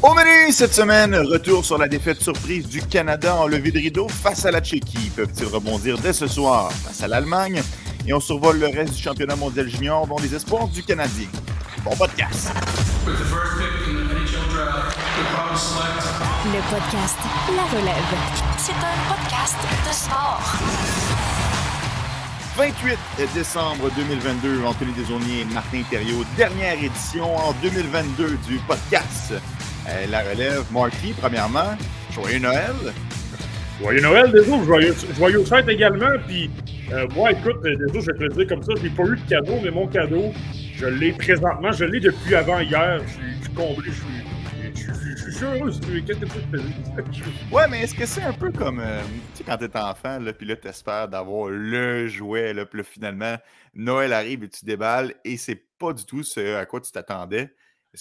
Au menu cette semaine, retour sur la défaite surprise du Canada en levée de rideau face à la Tchéquie. Peuvent-ils rebondir dès ce soir face à l'Allemagne? Et on survole le reste du championnat mondial junior, dont les espoirs du Canadien. Bon podcast! Le podcast La Relève. C'est un podcast de sport. 28 décembre 2022, Anthony Desaulniers et Martin Thériault, dernière édition en 2022 du podcast euh, La Relève. Marty, premièrement, joyeux Noël. Joyeux Noël, désolé, joyeux, joyeux fête également. Puis, euh, moi, écoute, désolé, je vais te le dire comme ça, j'ai pas eu de cadeau, mais mon cadeau, je l'ai présentement, je l'ai depuis avant hier. Je suis comblé, je suis je suis heureux. Qu'est-ce que tu fais? Ouais, mais est-ce que c'est un peu comme, euh, tu sais, quand t'es enfant, là, puis là, t'espères d'avoir le jouet, là, puis là, finalement, Noël arrive et tu déballes, et c'est pas du tout ce à quoi tu t'attendais.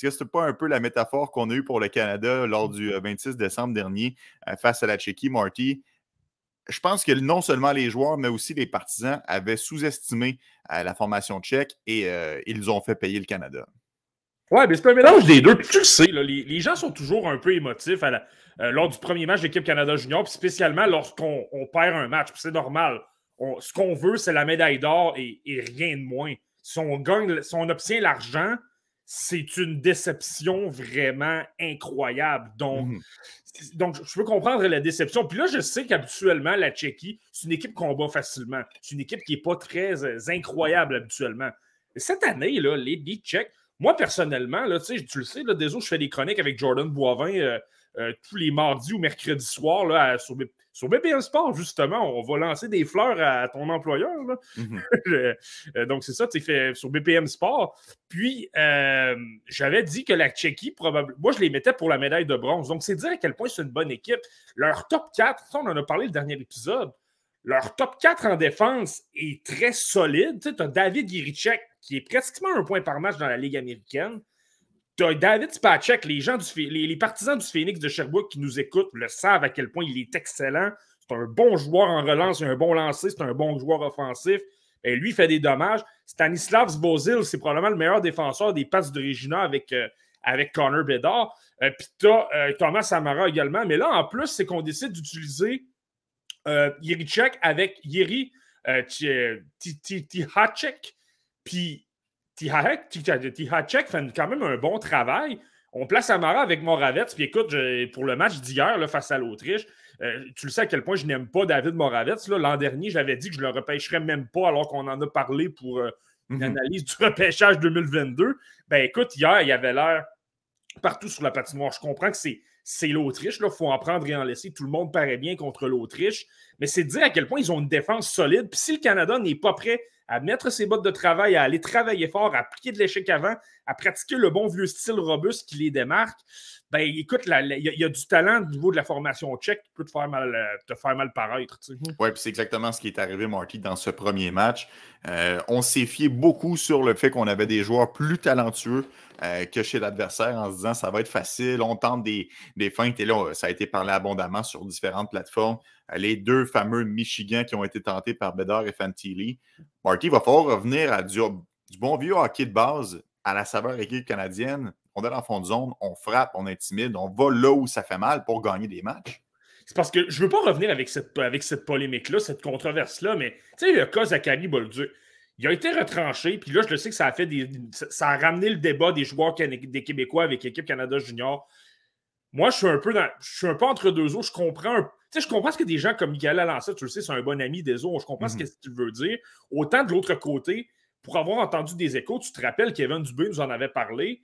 Est-ce que c'est pas un peu la métaphore qu'on a eue pour le Canada lors du 26 euh, décembre dernier euh, face à la Tchéquie, Marty? Je pense que non seulement les joueurs, mais aussi les partisans avaient sous-estimé la formation tchèque et ils ont fait payer le Canada. Ouais, mais c'est un mélange des deux. Tu le sais, les, gens sont toujours un peu émotifs euh, lors du premier match de l'équipe Canada Junior, puis spécialement lorsqu'on perd un match. c'est normal. ce qu'on veut, c'est la médaille d'or et, rien de moins. Si on gagne, si on obtient l'argent, c'est une déception vraiment incroyable. Donc, mhm. donc, je peux comprendre la déception. Puis là, je sais qu'habituellement, la Tchéquie, c'est une équipe qu'on bat facilement. C'est une équipe qui n'est pas très euh, incroyable habituellement. cette année, là, les, les Tchèques, moi, personnellement, là, tu le sais, là, désolé, je fais des chroniques avec Jordan Boivin euh, euh, tous les mardis ou mercredis soirs là, sur, sur BPM Sport, justement. On va lancer des fleurs à ton employeur. Mhm. Euh, donc, c'est ça, tu fait sur BPM Sport. Puis, j'avais dit que la Tchéquie, probablement. Moi, je les mettais pour la médaille de bronze. Donc, c'est dire à quel point c'est une bonne équipe. Leur top 4, ça, on en a parlé le dernier épisode. Leur top 4 en défense est très solide. Tu as David Giricek, qui est pratiquement un point par match dans la Ligue américaine. David Spacek, les, gens du, les, partisans du Phoenix de Sherbrooke qui nous écoutent le savent à quel point il est excellent. C'est un bon joueur en relance, un bon lancer, c'est un bon joueur offensif. Et lui, fait des dommages. Stanislav Zvozil, c'est probablement le meilleur défenseur des passes de avec, euh, avec Connor Bedard. Euh, puis tu as euh, Thomas Amara également. Mais là, en plus, c'est qu'on décide d'utiliser euh, avec Yeri Tihacek. Puis Tihacek fait quand même un bon travail. On place Amara avec Moravets. Puis écoute, pour le match d'hier face à l'Autriche, euh, tu le sais à quel point je n'aime pas David Moravets. L'an dernier, j'avais dit que je ne le repêcherais même pas alors qu'on en a parlé pour euh, une mhm. analyse du repêchage 2022. Ben écoute, hier, il y avait l'air partout sur la patinoire. Je comprends que c'est c'est l'Autriche. Il faut en prendre et en laisser. Tout le monde paraît bien contre l'Autriche. Mais c'est dire à quel point ils ont une défense solide. Puis si le Canada n'est pas prêt à mettre ses bottes de travail, à aller travailler fort, à appliquer de l'échec avant, à pratiquer le bon vieux style robuste qui les démarque, ben écoute, il y, a du talent au niveau de la formation tchèque qui peut te faire mal, euh, te faire mal paraître. Oui, puis c'est exactement ce qui est arrivé, Marty, dans ce premier match. Euh, on s'est fié beaucoup sur le fait qu'on avait des joueurs plus talentueux euh, que chez l'adversaire en se disant ça va être facile, on tente des, des feintes. Et là, ça a été parlé abondamment sur différentes plateformes. les deux fameux Michigan qui ont été tentés par Bedard et Fantilli. Marty va falloir revenir à du bon vieux hockey de base à la saveur équipe canadienne on est dans le fond de zone, on frappe, on intimide, on va là où ça fait mal pour gagner des matchs. C'est parce que je ne veux pas revenir avec cette, avec cette polémique-là, cette controverse-là, mais tu sais, le cas Zachary Bolduc, il a été retranché, puis là, je le sais que ça a fait des. Ça a ramené le débat des joueurs des Québécois avec l'équipe Canada Junior. Moi, je suis un peu dans, je suis un peu entre deux eaux. Je comprends Tu sais, je comprends ce que des gens comme Michael Alancet, tu le sais, c'est un bon ami des eaux. Je comprends ce que tu veux dire. Autant de l'autre côté, pour avoir entendu des échos, tu te rappelles qu'Evan Dubé nous en avait parlé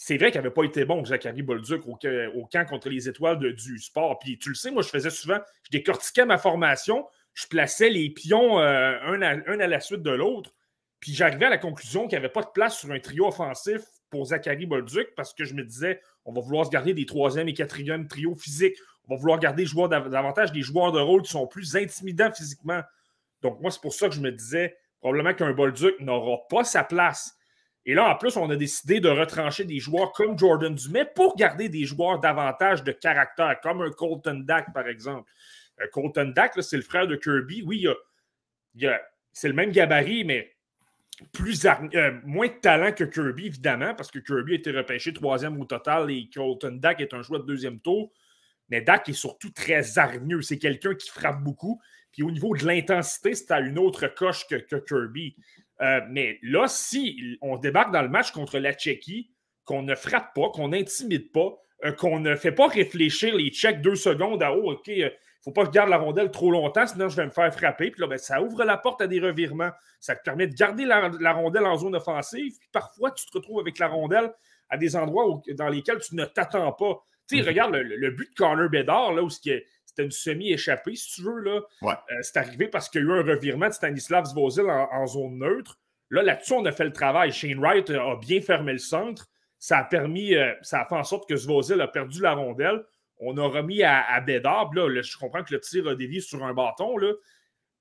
c'est vrai qu'il n'avait pas été bon, Zachary Bolduc, au, camp contre les étoiles du sport. Puis tu le sais, moi, je faisais souvent, je décortiquais ma formation, je plaçais les pions euh, un, à, la suite de l'autre. Puis j'arrivais à la conclusion qu'il n'y avait pas de place sur un trio offensif pour Zachary Bolduc parce que je me disais, on va vouloir se garder des troisième et quatrième trios physiques. On va vouloir garder joueurs davantage des joueurs de rôle qui sont plus intimidants physiquement. Donc, moi, c'est pour ça que je me disais, probablement qu'un Bolduc n'aura pas sa place et là, en plus, on a décidé de retrancher des joueurs comme Jordan Dumais pour garder des joueurs davantage de caractère, comme un Colton Dack, par exemple. Euh, Colton Dack, c'est le frère de Kirby. Oui, c'est le même gabarit, mais plus moins de talent que Kirby, évidemment, parce que Kirby a été repêché troisième au total et Colton Dak est un choix de deuxième tour. Mais Dak est surtout très hargneux. C'est quelqu'un qui frappe beaucoup. Puis au niveau de l'intensité, c'est à une autre coche que, Kirby. Euh, mais là, si on débarque dans le match contre la Tchéquie, qu'on ne frappe pas, qu'on n'intimide pas, euh, qu'on ne fait pas réfléchir les Tchèques deux secondes à oh, OK, il euh, ne faut pas que je garde la rondelle trop longtemps, sinon je vais me faire frapper. Puis là, ben, ça ouvre la porte à des revirements. Ça te permet de garder la, rondelle en zone offensive. Puis parfois, tu te retrouves avec la rondelle à des endroits dans lesquels tu ne t'attends pas. Tu sais, mm-hmm. regarde le, but de Connor Bedard, là, où c'était une semi-échappée, si tu veux. Là. Euh, c'est arrivé parce qu'il y a eu un revirement de Stanislav Zvozil en, zone neutre. Là, là-dessus, on a fait le travail. Shane Wright a bien fermé le centre. Ça a permis, euh, ça a fait en sorte que Zvozil a perdu la rondelle. On a remis à, Bedard. Là, je comprends que le tir a dévié sur un bâton, là,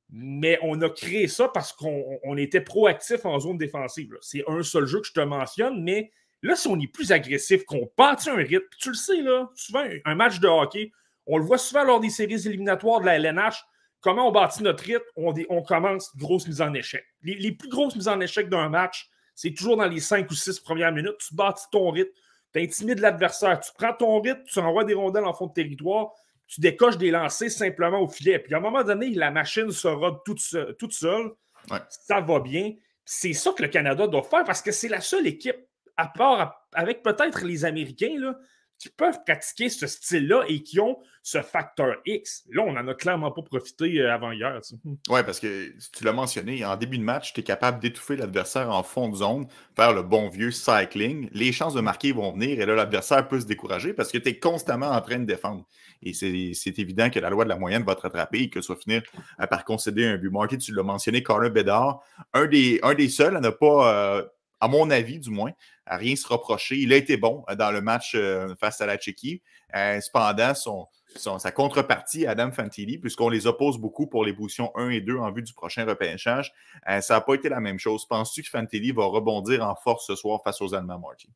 mais on a créé ça parce qu'on était proactif en zone défensive. C'est un seul jeu que je te mentionne, mais Là, si on est plus agressif, qu'on bâtit un rythme, tu le sais, là, souvent, un match de hockey, on le voit souvent lors des séries éliminatoires de la LNH, comment on bâtit notre rythme, on, on commence grosse mise en échec. Les, plus grosses mises en échec d'un match, c'est toujours dans les cinq ou six premières minutes. Tu bâtis ton rythme, tu intimides l'adversaire, tu prends ton rythme, tu envoies des rondelles en fond de territoire, tu décoches des lancers simplement au filet. Puis à un moment donné, la machine sera toute, toute seule. Ça va bien. C'est ça que le Canada doit faire parce que c'est la seule équipe à part avec peut-être les Américains, là, qui peuvent pratiquer ce style-là et qui ont ce facteur X. Là, on n'en a clairement pas profité euh, avant hier. Oui, parce que tu l'as mentionné, en début de match, tu es capable d'étouffer l'adversaire en fond de zone, faire le bon vieux cycling. Les chances de marquer vont venir et là, l'adversaire peut se décourager parce que tu es constamment en train de défendre. Et c'est évident que la loi de la moyenne va te rattraper et que ça va finir par concéder un but. Marqué, tu l'as mentionné, Carter Bedard, un des, un des seuls à ne pas. Euh, à mon avis du moins, à rien se reprocher. Il a été bon euh, dans le match euh, face à la Tchéquie. Euh, cependant, son, sa contrepartie, Adam Fantilli, puisqu'on les oppose beaucoup pour les positions 1 et 2 en vue du prochain repêchage, ça n'a pas été la même chose. Penses-tu que Fantilli va rebondir en force ce soir face aux Allemands, Marty?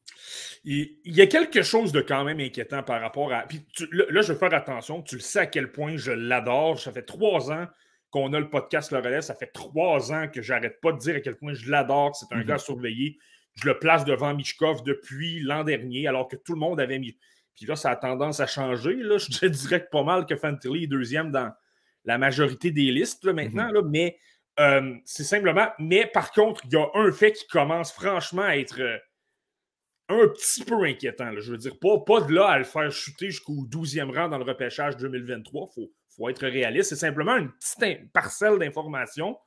Il, y a quelque chose de quand même inquiétant par rapport à. Puis là, je vais faire attention. Tu le sais à quel point je l'adore. Ça fait trois ans qu'on a le podcast Le Relais. Ça fait trois ans que j'arrête pas de dire à quel point je l'adore, c'est un mhm. gars surveillé. Je le place devant Michkov depuis l'an dernier, alors que tout le monde avait mis. Puis là, ça a tendance à changer. Là. Je dirais que pas mal que Fantilli est deuxième dans la majorité des listes maintenant. Mhm. là, mais euh, c'est simplement. Mais par contre, il y a un fait qui commence franchement à être euh, un petit peu inquiétant. Je veux dire, pas, pas de là à le faire chuter jusqu'au 12e rang dans le repêchage 2023. Il faut, faut être réaliste. C'est simplement une petite parcelle d'information.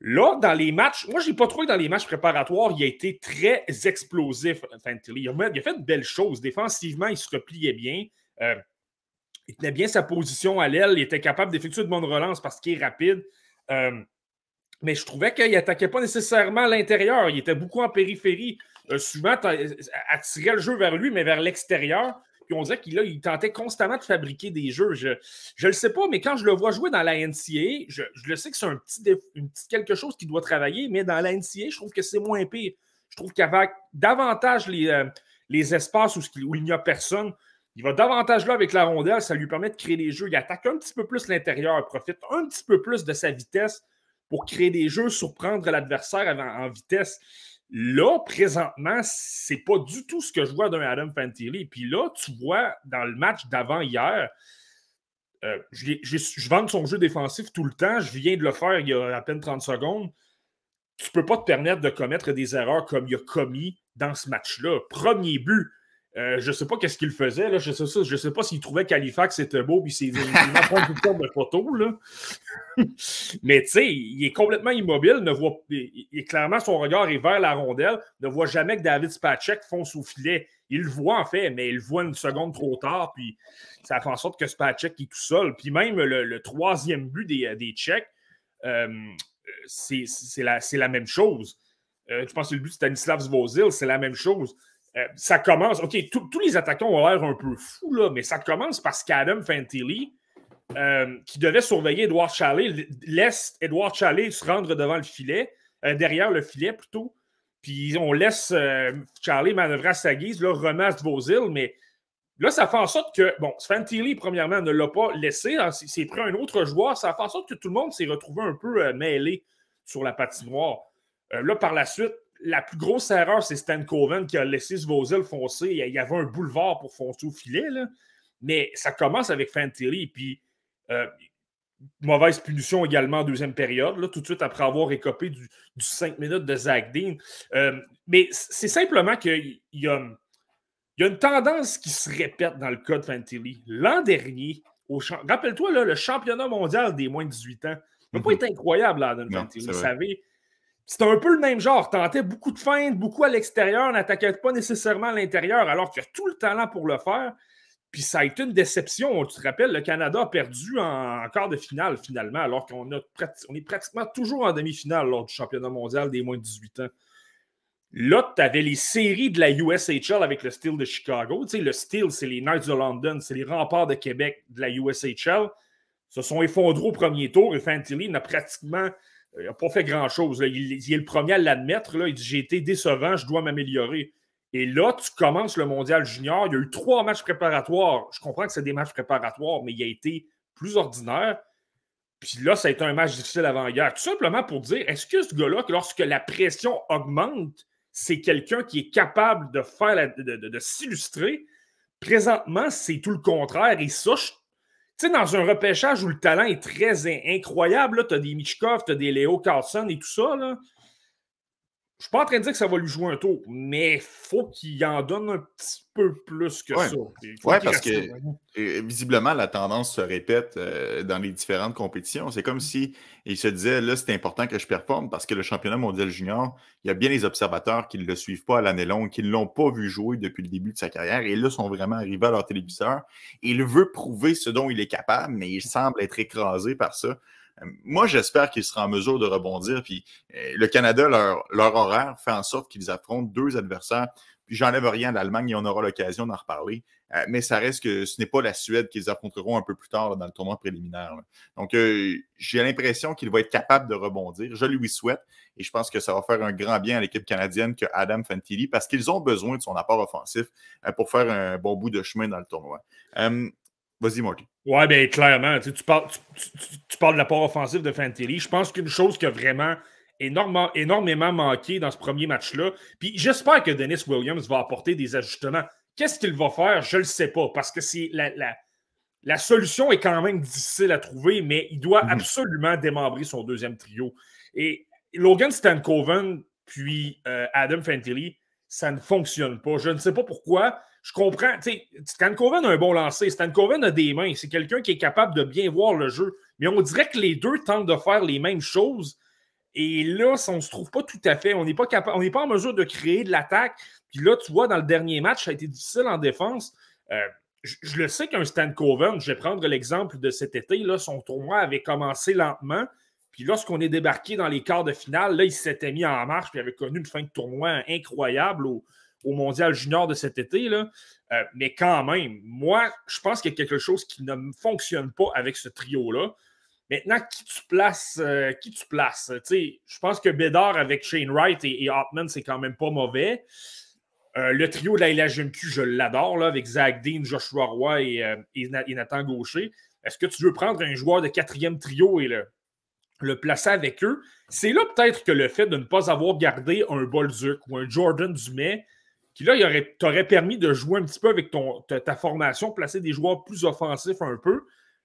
Là, dans les matchs, moi, je n'ai pas trouvé dans les matchs préparatoires, il a été très explosif. Il, a fait de belles choses. Défensivement, il se repliait bien. Euh, il tenait bien sa position à l'aile. Il était capable d'effectuer de bonnes relances parce qu'il est rapide. Euh, mais je trouvais qu'il n'attaquait pas nécessairement l'intérieur. Il était beaucoup en périphérie. Euh, souvent, attirait le jeu vers lui, mais vers l'extérieur. Puis on dirait qu'il il tentait constamment de fabriquer des jeux. Je ne le sais pas, mais quand je le vois jouer dans la NCA, je, le sais que c'est un petit, quelque chose qui doit travailler, mais dans la NCA, je trouve que c'est moins pire. Je trouve qu'avec davantage les, euh, les espaces où, où il n'y a personne, il va davantage là avec la rondelle, ça lui permet de créer des jeux. Il attaque un petit peu plus l'intérieur, profite un petit peu plus de sa vitesse pour créer des jeux, surprendre l'adversaire en vitesse. Là, présentement, c'est pas du tout ce que je vois d'un Adam Fantilli. Puis là, tu vois, dans le match d'avant hier, euh, je, vends son jeu défensif tout le temps. Je viens de le faire il y a à peine 30 secondes. Tu peux pas te permettre de commettre des erreurs comme il a commis dans ce match-là. Premier but, euh, je ne sais pas qu'est-ce qu'il faisait. Là. Je ne sais, sais, pas s'il trouvait qu'Halifax c'était beau puis s'il prendre tout le de photos. Là. Mais tu sais, il est complètement immobile. Ne voit, et clairement, son regard est vers la rondelle. Ne voit jamais que David Spacek fonce au filet. Il le voit en fait, mais il le voit une seconde trop tard. Puis ça fait en sorte que Spacek est tout seul. Puis même le, troisième but des, des Tchèques, euh, c'est la, la, même chose. Euh, je pense que le but de Stanislav Zvozil, c'est la même chose. Euh, ça commence. OK, tous les attaquants ont l'air un peu fous, là, mais ça commence parce qu'Adam Fantilli, euh, qui devait surveiller Edouard Chalet, laisse Edouard Chalet se rendre devant le filet, euh, derrière le filet plutôt. Puis on laisse Charlie manœuvrer à sa guise, là, remasse îles, mais là, ça fait en sorte que, bon, Fantilli, premièrement, ne l'a pas laissé. C'est pris un autre joueur. Ça fait en sorte que tout le monde s'est retrouvé un peu mêlé sur la patinoire. là, par la suite, la plus grosse erreur, c'est Stan Coven qui a laissé Svozil foncer. Il y avait un boulevard pour foncer au filet, là. mais ça commence avec Fantilli. Puis, mauvaise punition également en deuxième période, là, tout de suite après avoir écopé du, 5 minutes de Zach Dean. mais c'est simplement qu'il y a il y a une tendance qui se répète dans le cas de Fantilli. L'an dernier, rappelle-toi, le championnat mondial des moins de 18 ans, n'a pas mhm. été incroyable, là, Fantilli. Vous savez, c'était un peu le même genre. Tentait beaucoup de feintes, beaucoup à l'extérieur, n'attaquait pas nécessairement à l'intérieur, alors qu'il a tout le talent pour le faire. Puis ça a été une déception. Tu te rappelles, le Canada a perdu en, quart de finale, finalement, alors qu'on on est pratiquement toujours en demi-finale lors du championnat mondial des moins de 18 ans. Là, tu avais les séries de la USHL avec le Steel de Chicago. Tu sais, le Steel, c'est les Knights de London, c'est les remparts de Québec de la USHL. Se sont effondrés au premier tour et Fantilli n'a pratiquement euh, pas fait grand-chose. Il, est le premier à l'admettre. Il dit J'ai été décevant, je dois m'améliorer. Et là, tu commences le mondial junior. Il y a eu trois matchs préparatoires. Je comprends que c'est des matchs préparatoires, mais il a été plus ordinaire. Puis là, ça a été un match difficile avant-hier. Tout simplement pour dire est-ce que ce gars-là, lorsque la pression augmente, c'est quelqu'un qui est capable de faire de, s'illustrer? Présentement, c'est tout le contraire. Et ça, tu sais, dans un repêchage où le talent est très incroyable, tu as des Michkov, tu as des Léo Carlson et tout ça, là, je suis pas en train de dire que ça va lui jouer un tour, mais il faut qu'il en donne un petit peu plus que ça. Oui, parce que euh, visiblement, la tendance se répète euh, dans les différentes compétitions. C'est comme si il se disait là, c'est important que je performe parce que le championnat mondial junior, il y a bien des observateurs qui ne le suivent pas à l'année longue, qui ne l'ont pas vu jouer depuis le début de sa carrière et là sont vraiment arrivés à leur téléviseur. il veut prouver ce dont il est capable, mais il semble être écrasé par ça. Moi, j'espère qu'il sera en mesure de rebondir. Puis euh, le Canada, leur, horaire fait en sorte qu'ils affrontent deux adversaires. Puis j'enlève rien à l'Allemagne et on aura l'occasion d'en reparler. Euh, mais ça reste que ce n'est pas la Suède qu'ils affronteront un peu plus tard dans le tournoi préliminaire. Donc, euh, j'ai l'impression qu'il va être capable de rebondir. Je lui souhaite et je pense que ça va faire un grand bien à l'équipe canadienne que Adam Fantilli parce qu'ils ont besoin de son apport offensif pour faire un bon bout de chemin dans le tournoi. Vas-y, Marty. Ouais, bien, clairement. Tu, parles, tu, parles de l'apport offensif de Fantilli. Je pense qu'une chose qui a vraiment énormément, énormément manqué dans ce premier match-là, puis j'espère que Dennis Williams va apporter des ajustements. Qu'est-ce qu'il va faire? Je ne le sais pas, parce que c'est la, la, solution est quand même difficile à trouver, mais il doit mhm. absolument démembrer son deuxième trio. Et Logan Stankoven puis euh, Adam Fantilli, ça ne fonctionne pas. Je ne sais pas pourquoi je comprends. Stan Coven a un bon lancer. Stan Coven a des mains. C'est quelqu'un qui est capable de bien voir le jeu. Mais on dirait que les deux tentent de faire les mêmes choses. Et là, on ne se trouve pas tout à fait. On n'est pas on n'est pas en mesure de créer de l'attaque. Puis là, tu vois, dans le dernier match, ça a été difficile en défense. Euh, je, le sais qu'un Stan Coven, je vais prendre l'exemple de cet été, là, son tournoi avait commencé lentement. Puis lorsqu'on est débarqué dans les quarts de finale, là, il s'était mis en marche puis avait connu une fin de tournoi incroyable au, au mondial junior de cet été. Là. Euh, mais quand même, moi, je pense qu'il y a quelque chose qui ne fonctionne pas avec ce trio-là. Maintenant, qui tu places, euh, qui tu places? je pense que Bédard avec Shane Wright et, et Hartman, c'est quand même pas mauvais. Euh, le trio de la LHMQ, je l'adore, avec Zach Dean, Joshua Roy et, Nathan Gaucher. Est-ce que tu veux prendre un joueur de quatrième trio et le, le placer avec eux? C'est là peut-être que le fait de ne pas avoir gardé un Bolduc ou un Jordan Dumais qui là, il t'aurait permis de jouer un petit peu avec ton, ta, formation, placer des joueurs plus offensifs un peu.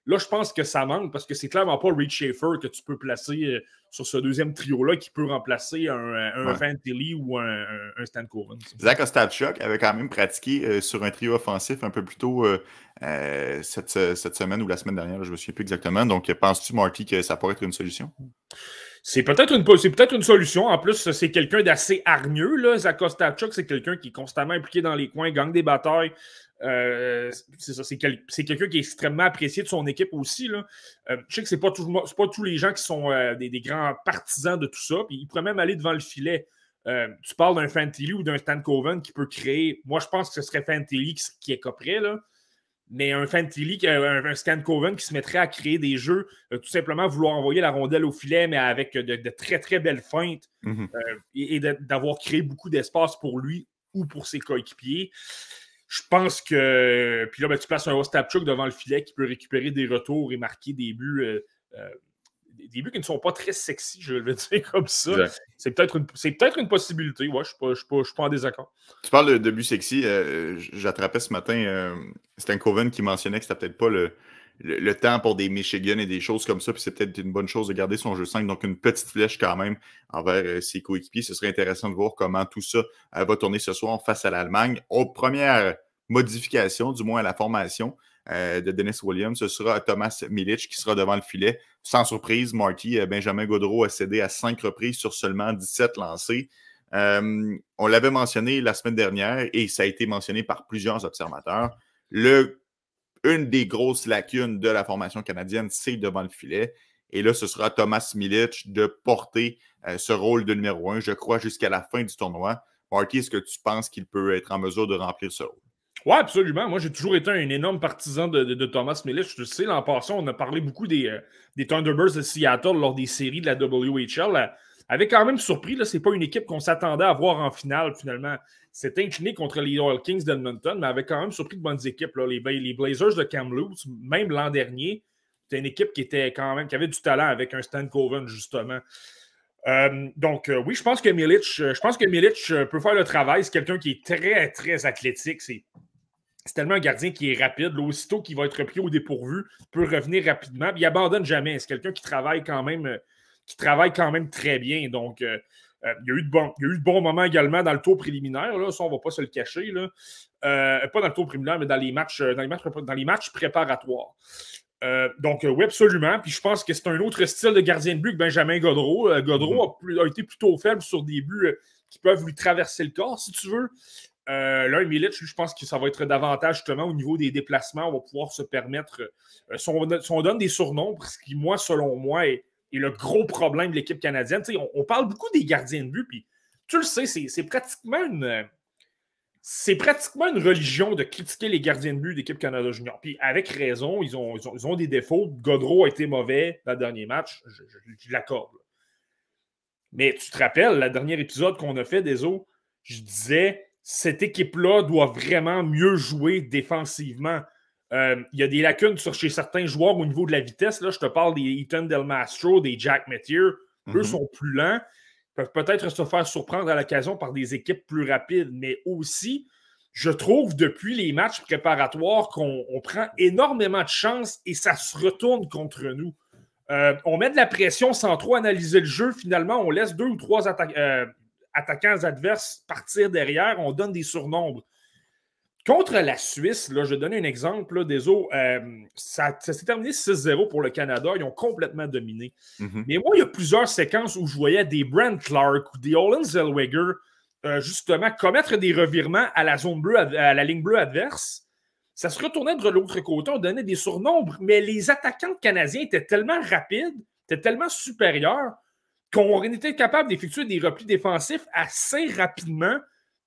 Là, je pense que ça manque parce que c'est clairement pas Reed Schaefer que tu peux placer euh, sur ce deuxième trio-là qui peut remplacer un, un Fantilli ou un, un, Stan Coven. Zach Ostapchuk avait quand même pratiqué euh, sur un trio offensif un peu plus tôt euh, cette, cette, semaine ou la semaine dernière, je ne me souviens plus exactement. Donc, penses-tu, Marty, que ça pourrait être une solution? C'est peut-être une, solution. En plus, c'est quelqu'un d'assez hargneux. Là. Zakostachuk, c'est quelqu'un qui est constamment impliqué dans les coins, gagne des batailles. Euh, c'est quelqu'un qui est extrêmement apprécié de son équipe aussi. Là. Euh, je sais que ce n'est pas, pas, tous les gens qui sont euh, des, grands partisans de tout ça. Puis il pourrait même aller devant le filet. tu parles d'un Fantilli ou d'un Stan Coven qui peut créer. Moi, je pense que ce serait Fantilli qui, qui est copré. Là mais un Fantilli, un, un Scan Coven qui se mettrait à créer des jeux, euh, tout simplement vouloir envoyer la rondelle au filet, mais avec de, très, très belles feintes mhm. euh, et, d'avoir créé beaucoup d'espace pour lui ou pour ses coéquipiers. Je pense que. Puis là, ben, tu places un Ostapchuk devant le filet qui peut récupérer des retours et marquer des buts. Euh, des buts qui ne sont pas très sexy, je vais le dire comme ça. C'est peut-être une, peut une possibilité. Ouais, je ne suis, pas en désaccord. Tu parles de, buts sexy. Euh, j'attrapais ce matin euh, Stan Coven qui mentionnait que c'était peut-être pas le, le, temps pour des Michigan et des choses comme ça. Puis c'est peut-être une bonne chose de garder son jeu 5. Donc, une petite flèche quand même envers euh, ses coéquipiers. Ce serait intéressant de voir comment tout ça euh, va tourner ce soir face à l'Allemagne. première modification, du moins à la formation euh, de Dennis Williams, ce sera Thomas Milic qui sera devant le filet. Sans surprise, Marty Benjamin Godreau a cédé à cinq reprises sur seulement 17 lancés. on l'avait mentionné la semaine dernière et ça a été mentionné par plusieurs observateurs. Une des grosses lacunes de la formation canadienne, c'est devant le filet. Et là, ce sera Thomas Milic de porter euh, ce rôle de numéro un, je crois, jusqu'à la fin du tournoi. Marty, est-ce que tu penses qu'il peut être en mesure de remplir ce rôle? Oui, absolument. Moi, j'ai toujours été un énorme partisan de, Thomas Milic. Je sais, l'an passé, on a parlé beaucoup des, euh, des, Thunderbirds de Seattle lors des séries de la WHL. Avec quand même surpris, ce n'est pas une équipe qu'on s'attendait à voir en finale, finalement s'est incliné contre les Oil Kings d'Edmonton, mais avait quand même surpris de bonnes équipes. Là. Les, les, Blazers de Kamloops, même l'an dernier, c'était une équipe qui était quand même qui avait du talent avec un Stan Coven, justement. Euh, donc, euh, oui, je pense que Milic, je pense que Milic peut faire le travail. C'est quelqu'un qui est très, très athlétique. C'est, tellement un gardien qui est rapide. aussitôt qu'il va être pris au dépourvu, peut revenir rapidement. il abandonne jamais. C'est quelqu'un qui travaille quand même, qui travaille quand même très bien. Donc, euh, il, y a eu de bons, eu de bons moments également dans le tour préliminaire, là, ça on ne va pas se le cacher. Là. Euh, pas dans le tour préliminaire, mais dans les matchs, euh, dans les matchs, dans les matchs préparatoires. donc, oui, absolument. Puis je pense que c'est un autre style de gardien de but que Benjamin Godreau. Godreau mm-hmm. a, été plutôt faible sur des buts qui peuvent lui traverser le corps, si tu veux. Là, Milic, je pense que ça va être davantage justement au niveau des déplacements. On va pouvoir se permettre. si, on, donne des surnoms, ce qui, moi, selon moi, est, le gros problème de l'équipe canadienne. On, on, parle beaucoup des gardiens de but, puis tu le sais, c'est pratiquement une. C'est pratiquement une religion de critiquer les gardiens de but d'équipe Canada Junior. Puis avec raison, ils ont, ils ont, des défauts. Godreau a été mauvais dans le dernier match, je, l'accorde. Mais tu te rappelles, le dernier épisode qu'on a fait des eaux, je disais, cette équipe-là doit vraiment mieux jouer défensivement. Euh, il y a des lacunes sur, chez certains joueurs au niveau de la vitesse. Là, je te parle des Ethan Del Mastro, des Jack Metier. Eux mhm. sont plus lents, peuvent peut-être se faire surprendre à l'occasion par des équipes plus rapides, mais aussi, je trouve depuis les matchs préparatoires qu'on prend énormément de chance et ça se retourne contre nous. Euh, on met de la pression sans trop analyser le jeu. Finalement, on laisse deux ou trois euh, attaquants adverses partir derrière. On donne des surnombres. Contre la Suisse, là, je vais donner un exemple. Là, des eaux, euh, ça, s'est terminé 6-0 pour le Canada. Ils ont complètement dominé. Mhm. Mais moi, il y a plusieurs séquences où je voyais des Brent Clark ou des Olin Zellweger euh, justement commettre des revirements à la zone bleue, à la ligne bleue adverse. Ça se retournait de l'autre côté, on donnait des surnombres, mais les attaquants canadiens étaient tellement rapides, étaient tellement supérieurs qu'on était capable d'effectuer des replis défensifs assez rapidement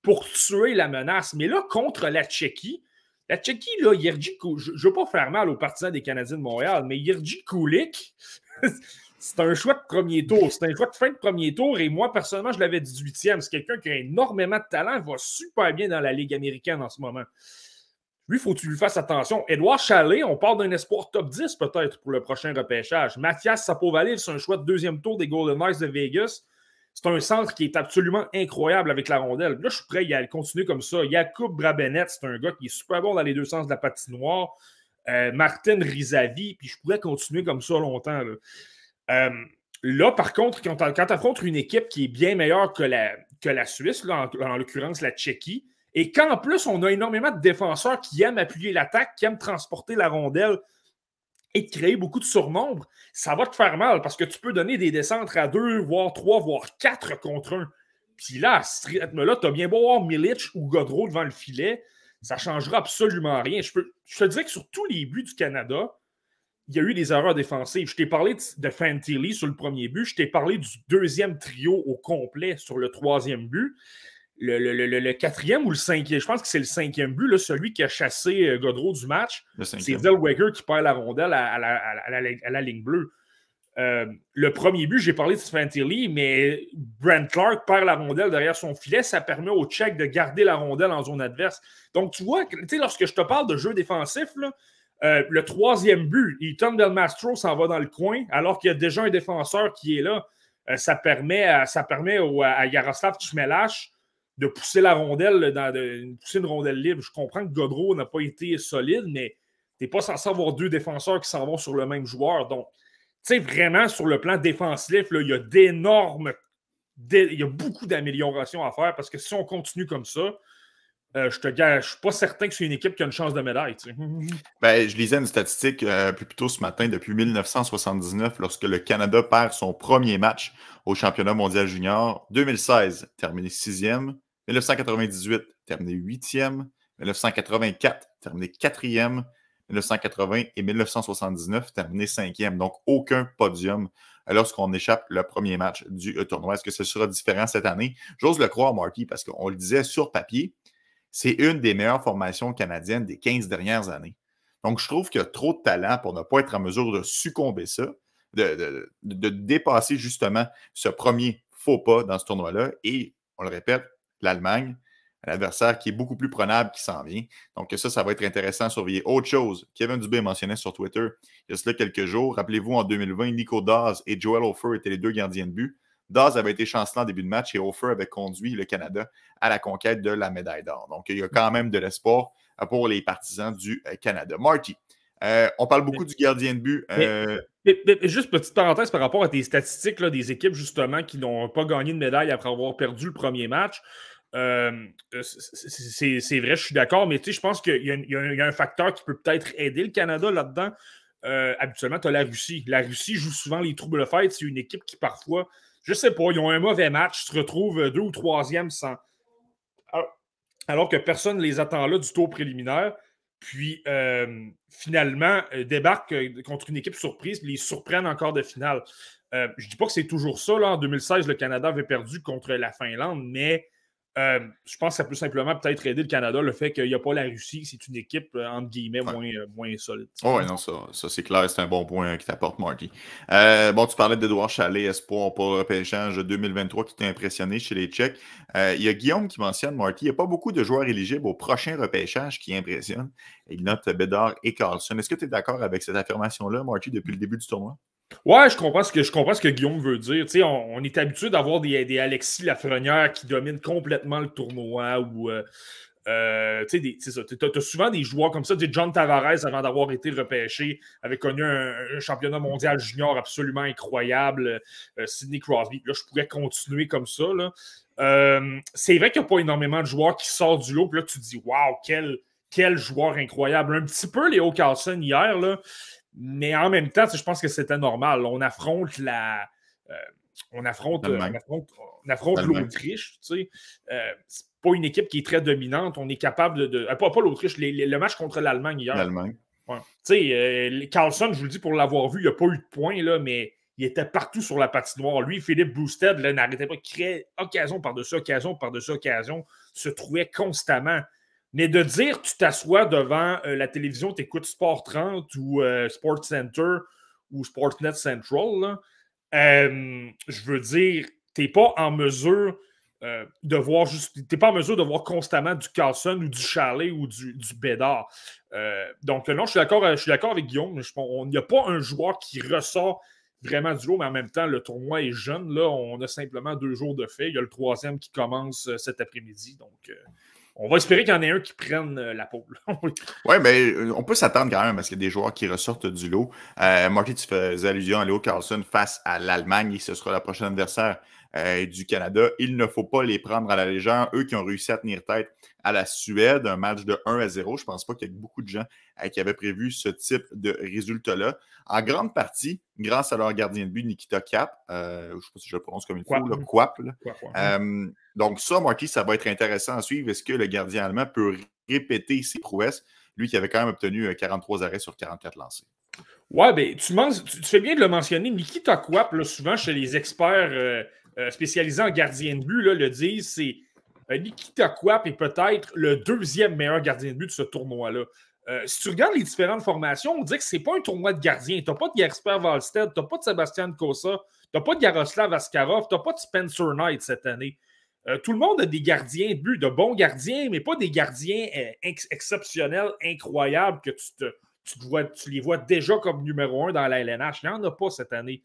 pour tuer la menace. Mais là, contre la Tchéquie, la Tchéquie, là, Yerji, je ne veux pas faire mal aux partisans des Canadiens de Montréal, mais Yerji Kulik, c'est un choix de premier tour. C'est un choix de fin de premier tour. Et moi, personnellement, je l'avais 18e. C'est quelqu'un qui a énormément de talent, va super bien dans la Ligue américaine en ce moment. Lui, il faut que tu lui fasses attention. Edouard Chalet, on parle d'un espoir top 10 peut-être pour le prochain repêchage. Mathias Sapovalil, c'est un choix de deuxième tour des Golden Knights de Vegas. C'est un centre qui est absolument incroyable avec la rondelle. Là, je suis prêt à continuer comme ça. Jakub Brabenet, c'est un gars qui est super bon dans les deux sens de la patinoire. Euh, Martin Rizavi, puis je pourrais continuer comme ça longtemps. Là, euh, par contre, quand tu affrontes une équipe qui est bien meilleure que la, Suisse, en, en l'occurrence la Tchéquie, et qu'en plus, on a énormément de défenseurs qui aiment appuyer l'attaque, qui aiment transporter la rondelle, et de créer beaucoup de surnombre, ça va te faire mal parce que tu peux donner des descentes à deux, voire trois, voire quatre contre un. Puis là, à ce rythme-là, tu as bien beau avoir Milic ou Godreau devant le filet, ça ne changera absolument rien. Je, peux, te dirais que sur tous les buts du Canada, il y a eu des erreurs défensives. Je t'ai parlé de Fantilly sur le premier but, je t'ai parlé du deuxième trio au complet sur le troisième but le, quatrième ou le cinquième, je pense que c'est le cinquième but, là, celui qui a chassé euh, Godreau du match. C'est Zellweger qui perd la rondelle à, la, ligne bleue. Euh, le premier but, j'ai parlé de Fantilli, mais Brent Clark perd la rondelle derrière son filet. Ça permet au Tchèque de garder la rondelle en zone adverse. Donc, tu vois, lorsque je te parle de jeu défensif, Euh, le troisième but, Ethan Del Mastro s'en va dans le coin, alors qu'il y a déjà un défenseur qui est là. Euh, ça permet, à, ça permet à Yaroslav Chmelash de pousser la rondelle, dans de, pousser une rondelle libre. Je comprends que Godreau n'a pas été solide, mais tu n'es pas censé avoir deux défenseurs qui s'en vont sur le même joueur. Donc, tu sais, vraiment, sur le plan défensif, il y a d'énormes. Il y a beaucoup d'améliorations à faire parce que si on continue comme ça, euh, je te je suis pas certain que c'est une équipe qui a une chance de médaille. Ben, je lisais une statistique euh, plus tôt ce matin, depuis 1979, lorsque le Canada perd son premier match au championnat mondial junior. 2016, terminé sixième. 1998, terminé huitième. 1984, terminé quatrième. 1980 et 1979, terminé cinquième. Donc, aucun podium lorsqu'on échappe le premier match du euh, tournoi. Est-ce que ce sera différent cette année? J'ose le croire, Marty, parce qu'on le disait sur papier, c'est une des meilleures formations canadiennes des 15 dernières années. Donc, je trouve qu'il y a trop de talent pour ne pas être en mesure de succomber ça, de, dépasser justement ce premier faux pas dans ce tournoi-là. Et, on le répète, l'Allemagne, un adversaire qui est beaucoup plus prenable qui s'en vient. Donc, ça, ça va être intéressant à surveiller. Autre chose, Kevin Dubé mentionnait sur Twitter il y a cela quelques jours. Rappelez-vous, en 2020, Nico Dawes et Joel Ofer étaient les deux gardiens de but. Dawes avait été chancelant en début de match et Hofer avait conduit le Canada à la conquête de la médaille d'or. Donc, il y a quand même de l'espoir pour les partisans du euh, Canada. Marty, euh, on parle beaucoup du gardien de but. juste petite parenthèse par rapport à tes statistiques là, des équipes justement qui n'ont pas gagné de médaille après avoir perdu le premier match. c'est vrai, je suis d'accord, mais je pense qu'il y, a un facteur qui peut peut-être aider le Canada là-dedans. habituellement, tu as la Russie. La Russie joue souvent les troubles de fête. C'est une équipe qui parfois je sais pas, ils ont un mauvais match, se retrouvent deux ou troisième sans. Alors, que personne ne les attend là du tour préliminaire. Puis euh, finalement, euh, débarquent euh, contre une équipe surprise, les surprennent encore de finale. je ne dis pas que c'est toujours ça. Là. En 2016, le Canada avait perdu contre la Finlande, mais euh, je pense que ça peut simplement peut-être aider le Canada, le fait qu'il n'y a pas la Russie, c'est une équipe, euh, entre guillemets, moins, euh, moins, solide. Oh, oui, non, ça, ça c'est clair, c'est un bon point qui t'apporte, Marty. bon, tu parlais d'Edouard Chalet, espoir pour le repêchage 2023 qui t'a impressionné chez les Tchèques. il y a Guillaume qui mentionne, Marty, il n'y a pas beaucoup de joueurs éligibles au prochain repêchage qui impressionnent. Il note Bédard et Carlson. Est-ce que tu es d'accord avec cette affirmation-là, Marty, depuis le début du tournoi? Ouais, je comprends ce que, je comprends ce que Guillaume veut dire. On, on, est habitué d'avoir des, des, Alexis Lafrenière qui dominent complètement le tournoi ou. Euh, euh, tu as, souvent des joueurs comme ça. John Tavares, avant d'avoir été repêché, avait connu un, championnat mondial junior absolument incroyable. Euh, Sidney Crosby. Là, je pourrais continuer comme ça. c'est vrai qu'il n'y a pas énormément de joueurs qui sortent du lot. Puis là, tu te dis, waouh, quel, quel joueur incroyable. Un petit peu Léo Carlson hier. Là, mais en même temps, je pense que c'était normal. On affronte la. Euh, on affronte, on affronte, l'Autriche. Tu euh, c'est pas une équipe qui est très dominante. On est capable de. Euh, pas, pas l'Autriche, le match contre l'Allemagne hier. L'Allemagne. Carlson, je vous le dis pour l'avoir vu, il n'y a pas eu de points, là, mais il était partout sur la patinoire. Lui, Philippe Boosted n'arrêtait pas de créer occasion par-dessus occasion par-dessus occasion, se trouvait constamment. Mais de dire tu t'assois devant euh, la télévision, tu écoutes Sport 30 ou euh, Sport Center ou Sportsnet Central, euh, je veux dire, tu n'es pas en mesure de voir juste. T'es pas en mesure de voir constamment du Carlson ou du Charlet ou du, du Bédard. donc, non, je suis d'accord, je suis d'accord avec Guillaume. Il n'y a pas un joueur qui ressort vraiment du lot, mais en même temps, le tournoi est jeune. Là, on a simplement deux jours de fait. Il y a le troisième qui commence cet après-midi. Donc, on va espérer qu'il y en ait un qui prenne euh, la pôle. oui, mais euh, on peut s'attendre quand même parce qu'il y a des joueurs qui ressortent du lot. Euh, tu faisais allusion à Léo Carlson face à l'Allemagne et ce sera la prochaine adversaire euh, du Canada. Il ne faut pas les prendre à la légère. Eux qui ont réussi à tenir tête à la Suède, un match de 1 à 0. Je ne pense pas qu'il y ait beaucoup de gens euh, qui avaient prévu ce type de résultat-là. En grande partie, grâce à leur gardien de but, Nikita Cap, euh, je ne sais pas si je le prononce comme il faut, le Quap. donc ça, Marty, ça va être intéressant à suivre. Est-ce que le gardien allemand peut répéter ses prouesses? Lui qui avait quand même obtenu 43 arrêts sur 44 lancés. Ouais, ben, tu, tu, fais bien de le mentionner. Nikita Quap, souvent chez les experts euh, spécialisés en gardien de but le disent, c'est euh, Nikita Kwap est peut-être le deuxième meilleur gardien de but de ce tournoi-là. Euh, si tu regardes les différentes formations, on dit que c'est pas un tournoi de gardien. Tu n'as pas de Jasper Valstead, tu n'as pas de Sébastien Kosa, tu n'as pas de Yaroslav Askarov, tu n'as pas de Spencer Knight cette année. tout le monde a des gardiens de but, de bons gardiens, mais pas des gardiens exceptionnels, incroyables, que tu te, tu, vois, tu les vois déjà comme numéro un dans la LNH. Il n'y en a pas cette année.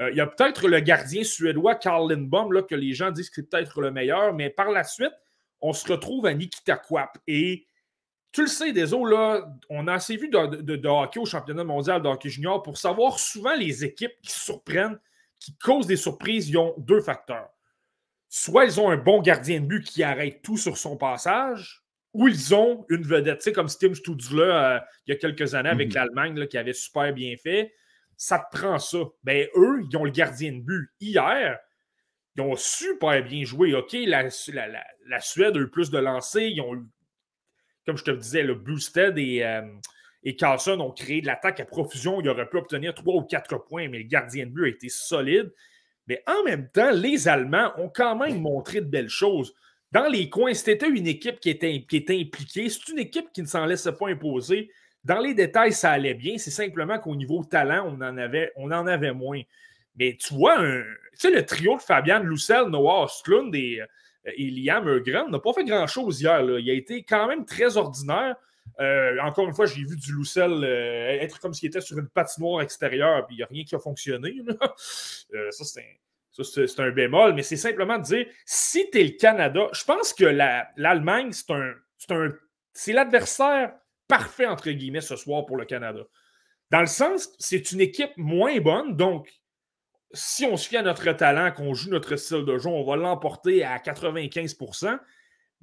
Euh, il y a peut-être le gardien suédois Karl Lindbom, là, que les gens disent que c'est peut-être le meilleur, mais par la suite, on se retrouve à Nikita Kwap. Et tu le sais, Deso, là, on a assez vu de, hockey au championnat mondial de hockey junior pour savoir souvent les équipes qui surprennent, qui causent des surprises, ils ont deux facteurs. Soit ils ont un bon gardien de but qui arrête tout sur son passage, ou ils ont une vedette, tu sais, comme Tim Studzla euh, il y a quelques années avec mhm. l'Allemagne qui avait super bien fait. Ça te prend ça. Ben, eux, ils ont le gardien de but. Hier, ils ont super bien joué. OK, la, Suède a eu plus de lancers, ils ont eu comme je te disais, le Boosted et, euh, ont créé de l'attaque à profusion. Il aurait pu obtenir trois ou quatre points, mais le gardien de but a été solide. Mais en même temps, les Allemands ont quand même montré de belles choses. Dans les coins, c'était une équipe qui était, qui était impliquée. C'est une équipe qui ne s'en laissait pas imposer. Dans les détails, ça allait bien. C'est simplement qu'au niveau talent, on en avait, moins. Mais tu vois, tu sais, le trio de Fabian Loussel, Noah Ostlund et euh, Liam Eugren n'a pas fait grand-chose hier. Il a été quand même très ordinaire. Euh, encore une fois, j'ai vu du Loussel euh, être comme s'il était sur une patinoire extérieure, puis il n'y a rien qui a fonctionné. ça, c'est un, bémol, mais c'est simplement de dire si tu es le Canada, je pense que l'Allemagne, c'est un, c'est l'adversaire parfait, entre guillemets, ce soir pour le Canada. Dans le sens, c'est une équipe moins bonne, donc si on se fie à notre talent, qu'on joue notre style de jeu, on va l'emporter à 95%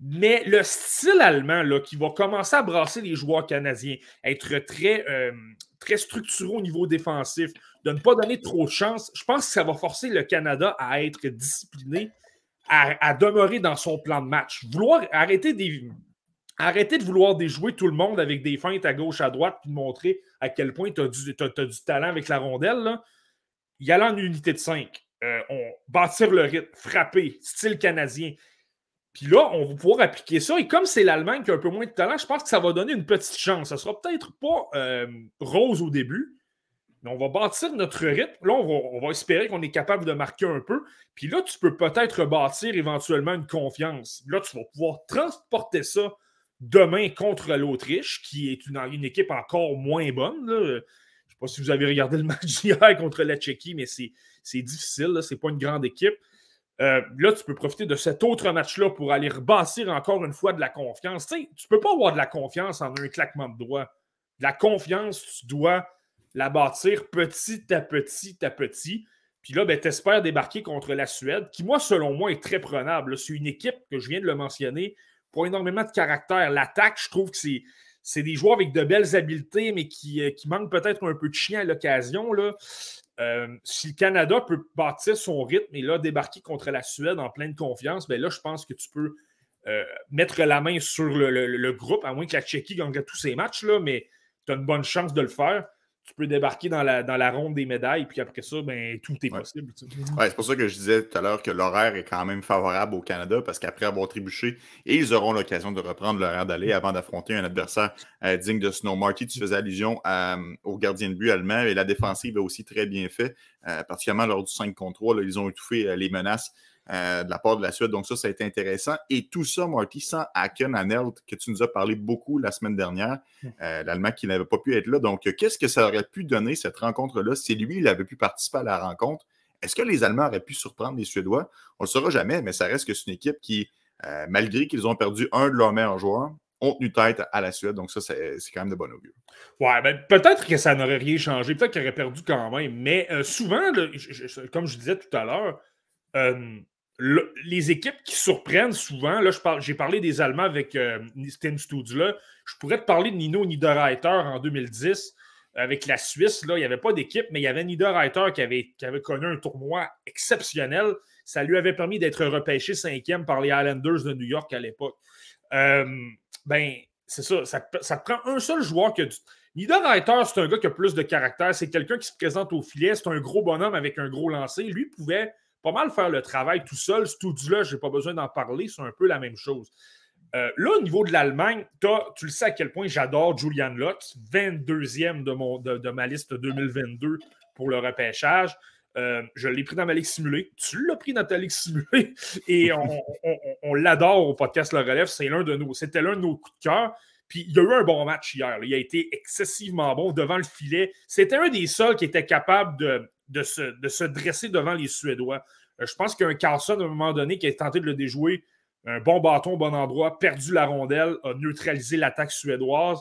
mais le style allemand, là, qui va commencer à brasser les joueurs canadiens, être très, euh, très structuré au niveau défensif, de ne pas donner trop de chance, je pense que ça va forcer le Canada à être discipliné, à, demeurer dans son plan de match. Vouloir arrêter, arrêter de vouloir déjouer tout le monde avec des feintes à gauche, à droite, puis de montrer à quel point tu as, du talent avec la rondelle. Là y aller en unité de 5. Euh, on bâtir le rythme, frapper, style canadien. Puis là, on va pouvoir appliquer ça. Et comme c'est l'Allemagne qui a un peu moins de talent, je pense que ça va donner une petite chance. Ça sera peut-être pas euh, rose au début, mais on va bâtir notre rythme. Là, on va, espérer qu'on est capable de marquer un peu. Puis là, tu peux peut-être bâtir éventuellement une confiance. Là, tu vas pouvoir transporter ça demain contre l'Autriche, qui est une, équipe encore moins bonne. Là pas si vous avez regardé le match hier contre la Tchéquie, mais c'est difficile. Ce n'est pas une grande équipe. Euh, là, tu peux profiter de cet autre match-là pour aller rebâtir encore une fois de la confiance. Tu ne peux pas avoir de la confiance en un claquement de doigts. La confiance, tu dois la bâtir petit à petit à petit. Puis là, ben, tu espères débarquer contre la Suède, qui, moi, selon moi, est très prenable. C'est une équipe que je viens de le mentionner, pour énormément de caractère. L'attaque, je trouve que c'est c'est des joueurs avec de belles habiletés, mais qui, euh, qui manquent peut-être un peu de chien à l'occasion. Euh, si le Canada peut bâtir son rythme et là débarquer contre la Suède en pleine confiance, bien là, je pense que tu peux euh, mettre la main sur le, groupe, à moins que la Tchéquie gagne tous ses matchs, là, mais tu as une bonne chance de le faire tu peux débarquer dans la, dans la ronde des médailles, puis après ça, ben, tout est possible. c'est pour ça que je disais tout à l'heure que l'horaire est quand même favorable au Canada, parce qu'après avoir trébuché, ils auront l'occasion de reprendre l'horaire d'aller avant d'affronter un adversaire euh, digne de Snow. Marty, tu faisais allusion euh, au gardien de but allemand, et la défensive a aussi très bien fait, euh, particulièrement lors du 5 contre 3. ils ont étouffé les menaces euh, de la part de la Suède. Donc, ça, ça a été intéressant. Et tout ça, Marty, sans Haken Anelt, que tu nous as parlé beaucoup la semaine dernière, hmm. euh, l'Allemand qui n'avait pas pu être là. Donc, qu'est-ce que ça aurait pu donner, cette rencontre-là, si lui, il avait pu participer à la rencontre? Est-ce que les Allemands auraient pu surprendre les Suédois? On ne le saura jamais, mais ça reste que c'est une équipe qui, euh, malgré qu'ils ont perdu un de leurs meilleurs joueurs, ont tenu tête à la Suède. Donc, ça, c'est quand même de bon augure. Ouais, ben, peut-être que ça n'aurait rien changé. Peut-être qu'ils auraient perdu quand même. Mais souvent, comme je disais tout à l'heure, les équipes qui surprennent souvent, là, j'ai parlé des Allemands avec euh, Sten là, je pourrais te parler de Nino Niederreiter en 2010 avec la Suisse. Là, il n'y avait pas d'équipe, mais il y avait Niederreiter qui avait, qui avait connu un tournoi exceptionnel. Ça lui avait permis d'être repêché cinquième par les Islanders de New York à l'époque. Euh, ben, c'est ça, ça, prend un seul joueur que. Niederreiter, c'est un gars qui a plus de caractère. C'est quelqu'un qui se présente au filet. C'est un gros bonhomme avec un gros lancer. Lui pouvait pas mal faire le travail tout seul. là je n'ai pas besoin d'en parler, c'est un peu la même chose. Euh, là, au niveau de l'Allemagne, tu le sais à quel point j'adore Julian Lutz, 22e de, mon, de, ma liste 2022 pour le repêchage. Euh, je l'ai pris dans ma ligue simulée. Tu l'as pris dans ta ligue simulée. Et on, l'adore au podcast Le Relève. C'est l'un de nos, c'était l'un de nos coups de cœur. Puis il y a eu un bon match hier. Il a été excessivement bon devant le filet. C'était un des seuls qui était capable de, de, se, dresser devant les Suédois. Euh, je pense qu'il y a un Carlson, à un moment donné, qui a tenté de le déjouer. Un bon bâton au bon endroit, perdu la rondelle, a neutralisé l'attaque suédoise.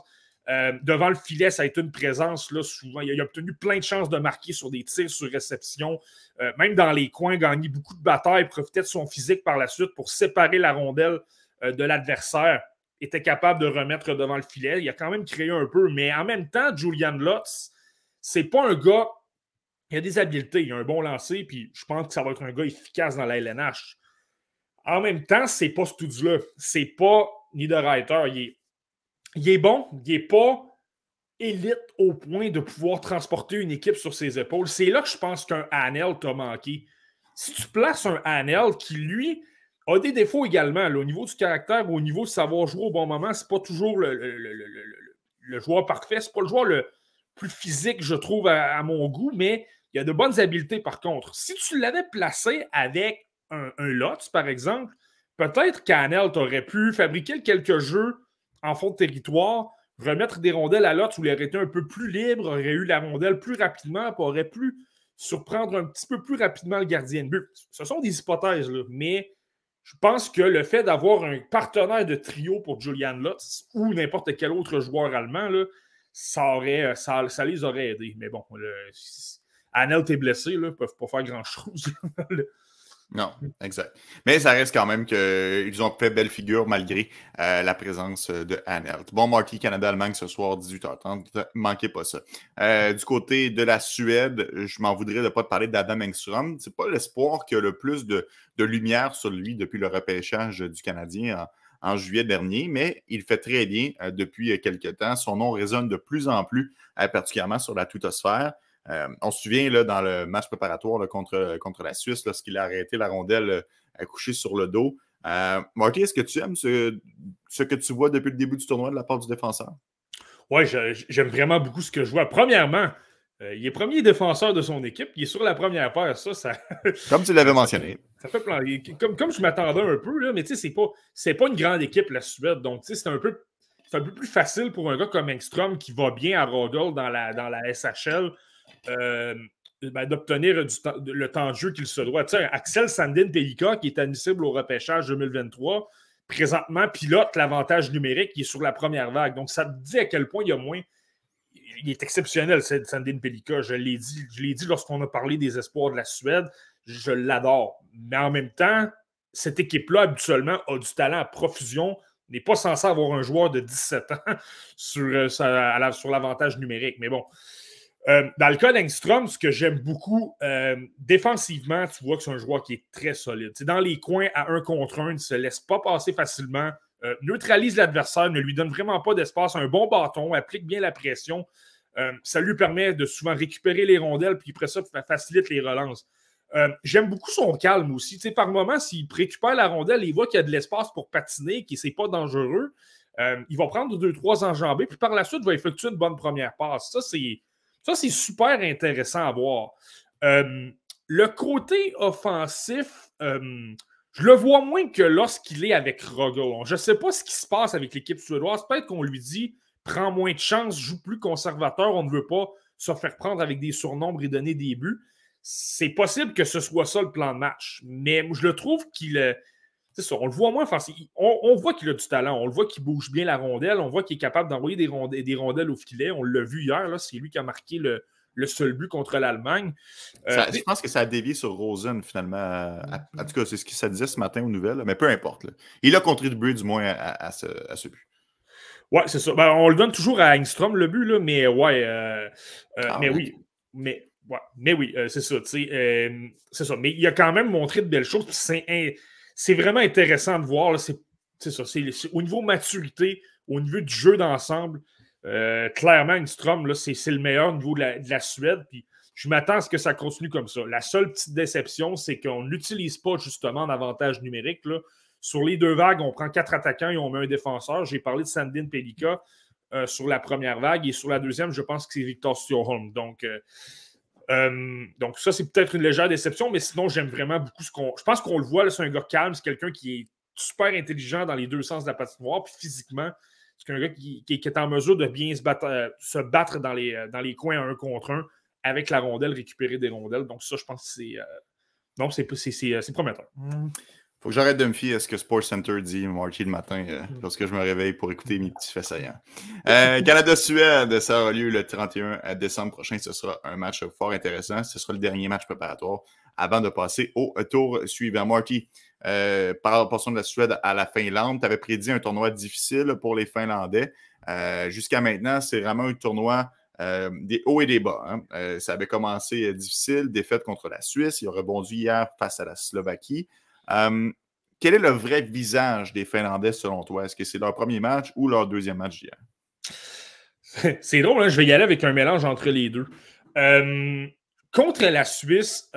Euh, devant le filet, ça a été une présence là, souvent. Il a, obtenu plein de chances de marquer sur des tirs sur réception. Euh, même dans les coins, gagné beaucoup de batailles, profitait de son physique par la suite pour séparer la rondelle de l'adversaire. Était capable de remettre devant le filet. Il a quand même créé un peu, mais en même temps, Julian Lutz, c'est pas un gars il a des habiletés, il a un bon lancer, puis je pense que ça va être un gars efficace dans la LNH. En même temps, c'est pas ce tout-là. C'est pas Niederreiter. Il est, il est bon, il n'est pas élite au point de pouvoir transporter une équipe sur ses épaules. C'est là que je pense qu'un Hanel t'a manqué. Si tu places un Hanel qui, lui, a des défauts également, au niveau du caractère, au niveau de savoir jouer au bon moment, c'est pas toujours le, le, joueur parfait, c'est pas le joueur le plus physique, je trouve, à mon goût, mais il y a de bonnes habiletés par contre. Si tu l'avais placé avec un, Lotz, par exemple, peut-être qu'Anel aurait pu fabriquer quelques jeux en fond de territoire, remettre des rondelles à Lotz où il aurait été un peu plus libre, aurait eu la rondelle plus rapidement, puis aurait pu surprendre un petit peu plus rapidement le gardien de but. Ce sont des hypothèses, mais je pense que le fait d'avoir un partenaire de trio pour Julian Lutz ou n'importe quel autre joueur allemand, ça, aurait, ça, ça, les aurait aidés. Mais bon, le, Anel est blessé, là, ils ne peuvent pas faire grand-chose. non, exact. Mais ça reste quand même qu'ils ont fait belle figure malgré euh, la présence de Anelt. Bon, Marquis Canada-Allemagne ce soir, 18h30. Manquez pas ça. Euh, du côté de la Suède, je m'en voudrais de ne pas te parler d'Adam Engström. C'est pas l'espoir qui a le plus de, lumière sur lui depuis le repêchage du Canadien en, juillet dernier, mais il fait très bien euh, depuis quelques temps. Son nom résonne de plus en plus, particulièrement sur la twittosphère. Euh, on se souvient là, dans le match préparatoire contre, contre la Suisse, lorsqu'il a arrêté la rondelle euh, à coucher sur le dos. Euh, Marty, est-ce que tu aimes ce, que tu vois depuis le début du tournoi de la part du défenseur? Oui, j'aime vraiment beaucoup ce que je vois. Premièrement, il est premier défenseur de son équipe. Il est sur la première paire. Ça, ça... comme tu l'avais mentionné. Ça fait plan... comme, comme je m'attendais un peu, là, mais tu sais, c'est pas, pas une grande équipe, la Suède. Donc, tu sais, c'est un peu. un peu plus facile pour un gars comme Engstrom qui va bien à Rogel dans la, dans la SHL euh, ben, d'obtenir le temps de jeu qu'il se doit. Axel Sandin Pelika, qui est admissible au repêchage 2023, présentement pilote l'avantage numérique qui est sur la première vague. Donc, ça te dit à quel point il y a moins. Il est exceptionnel, Sandin Pelika. Je l'ai dit, dit lorsqu'on a parlé des espoirs de la Suède. Je l'adore. Mais en même temps, cette équipe-là, habituellement, a du talent à profusion n'est pas censé avoir un joueur de 17 ans sur, euh, sur l'avantage numérique. Mais bon, euh, dans le cas d'Engstrom, ce que j'aime beaucoup, euh, défensivement, tu vois que c'est un joueur qui est très solide. Dans les coins à un contre un, il ne se laisse pas passer facilement, euh, neutralise l'adversaire, ne lui donne vraiment pas d'espace, un bon bâton, applique bien la pression. ça lui permet de souvent récupérer les rondelles, puis après ça, facilite les relances. J'aime beaucoup son calme aussi. Par moment, s'il récupère la rondelle, il voit qu'il y a de l'espace pour patiner, que c'est pas dangereux. il va prendre deux, trois enjambées, puis par la suite, il va effectuer une bonne première passe. Ça, c'est ça, c'est super intéressant à voir. Euh, le côté offensif, euh, je le vois moins que lorsqu'il est avec Rogel. Je ne sais pas ce qui se passe avec l'équipe suédoise. Peut-être qu'on lui dit prends moins de chance, joue plus conservateur, on ne veut pas se faire prendre avec des surnombres et donner des buts. C'est possible que ce soit ça le plan de match. Mais je le trouve qu'il c'est ça, on le voit moins. on, voit qu'il a du talent, on le voit qu'il bouge bien la rondelle, on voit qu'il est capable d'envoyer des, rondelles, au filet. On l'a vu hier, c'est lui qui a marqué le, seul but contre l'Allemagne. Euh, je pense que ça a dévié sur Rosen, finalement. en tout cas, c'est ce que ça disait ce matin aux nouvelles, mais peu importe. Il a contribué du moins à, ce, but. Ouais, c'est ça. Ben, on le donne toujours à Engstrom, le but, là, mais ouais. Euh, euh, ah, mais oui. Mais, mais oui, c'est ça. c'est ça. Mais il a quand même montré de belles choses. C'est c'est vraiment intéressant de voir. C'est ça. Au niveau maturité, au niveau du jeu d'ensemble, euh, clairement, Strom, c'est, le meilleur niveau de la, Suède. Puis je m'attends à ce que ça continue comme ça. La seule petite déception, c'est qu'on n'utilise pas justement d'avantage numérique. Là. Sur les deux vagues, on prend quatre attaquants et on met un défenseur. J'ai parlé de Sandin Pelika euh, sur la première vague et sur la deuxième, je pense que c'est Victor Stjorholm. Donc, euh, euh, donc, ça, c'est peut-être une légère déception, mais sinon, j'aime vraiment beaucoup ce qu'on. Je pense qu'on le voit, c'est un gars calme, c'est quelqu'un qui est super intelligent dans les deux sens de la patinoire, puis physiquement, C'est un gars qui, est en mesure de bien se battre, euh, se battre dans, les, euh, dans les coins un contre un avec la rondelle, récupérer des rondelles. Donc, ça, je pense que c'est. non, c'est prometteur. Faut que j'arrête de me fier à ce que Sports Center dit, Marty, le matin, mm. lorsque je me réveille pour écouter mes petits faits saillants. Canada-Suède, ça aura lieu le 31 décembre prochain. Ce sera un match fort intéressant. Ce sera le dernier match préparatoire avant de passer au tour suivant. Marty, euh, par rapport de la Suède à la Finlande, tu avais prédit un tournoi difficile pour les Finlandais. Euh, jusqu'à maintenant, c'est vraiment un tournoi euh, des hauts et des bas. Hein. ça avait commencé difficile, défaite contre la Suisse. Il a rebondi hier face à la Slovaquie. Quel est le vrai visage des Finlandais selon toi? Est-ce que c'est leur premier match ou leur deuxième match d'hier? C'est drôle, hein, je vais y aller avec un mélange entre les deux. contre la Suisse,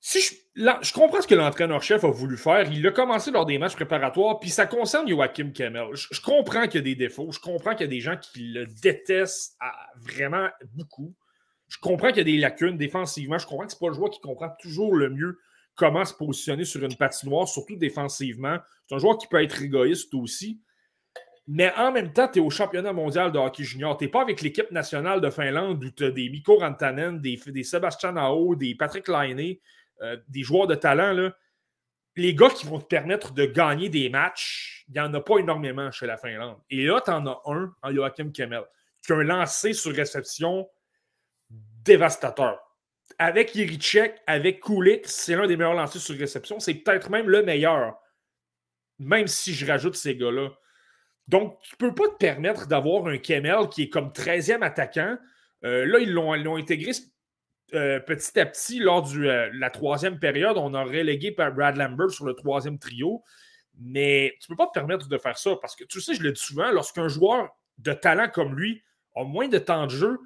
si je, comprends ce que l'entraîneur-chef a voulu faire. Il a commencé lors des matchs préparatoires, puis ça concerne Joachim Kemmel. Je, comprends qu'il y a des défauts. Je comprends qu'il y a des gens qui le détestent vraiment beaucoup. Je comprends qu'il y a des lacunes défensivement. Je comprends que ce n'est pas le joueur qui comprend toujours le mieux comment se positionner sur une patinoire, surtout défensivement. C'est un joueur qui peut être égoïste aussi. Mais en même temps, tu es au championnat mondial de hockey junior. Tu n'es pas avec l'équipe nationale de Finlande où tu as des Mikko Rantanen, des, des Sébastien Nao, des Patrick Laine. Euh, des joueurs de talent, là, les gars qui vont te permettre de gagner des matchs, il n'y en a pas énormément chez la Finlande. Et là, tu en as un en Joachim Kemmel, qui a un lancé sur réception dévastateur. Avec Yerichek, avec Kulik, c'est l'un des meilleurs lancers sur réception. C'est peut-être même le meilleur, même si je rajoute ces gars-là. Donc, tu ne peux pas te permettre d'avoir un Kemmel qui est comme 13e attaquant. Euh, là, ils l'ont intégré euh, petit à petit, lors de euh, la troisième période, on a relégué par Brad Lambert sur le troisième trio. Mais tu ne peux pas te permettre de faire ça parce que tu sais, je le dis souvent, lorsqu'un joueur de talent comme lui a moins de temps de jeu,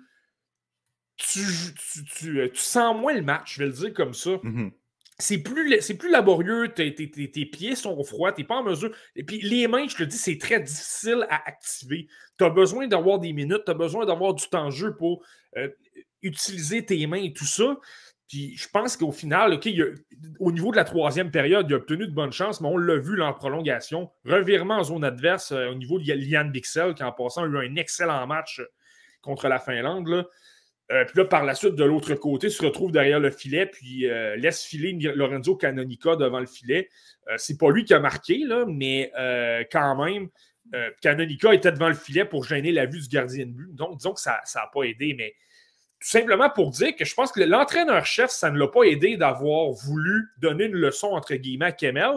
tu, euh, sens moins le match, je vais le dire comme ça. Mm-hmm. C'est plus, plus laborieux, tes, pieds sont froids, tu n'es pas en mesure. Et puis les mains, je te dis, c'est très difficile à activer. Tu as besoin d'avoir des minutes, tu as besoin d'avoir du temps de jeu pour utiliser tes mains et tout ça. Puis je pense qu'au final, au niveau de la troisième période, il a obtenu de bonnes chances, mais on l'a vu en prolongation. Revirement en zone adverse euh, au niveau de Liane Bixel, qui en passant a eu un excellent match euh, contre la Finlande. Euh, puis là, par la suite, de l'autre côté, se retrouve derrière le filet, puis laisse filer Lorenzo Canonica devant le filet. c'est pas lui qui a marqué, là, mais quand même, Canonica était devant le filet pour gêner la vue du gardien de but. Donc, disons que ça n'a pas aidé, mais tout simplement pour dire que je pense que l'entraîneur-chef, ça ne l'a pas aidé d'avoir voulu donner une leçon, entre guillemets, à Kemel.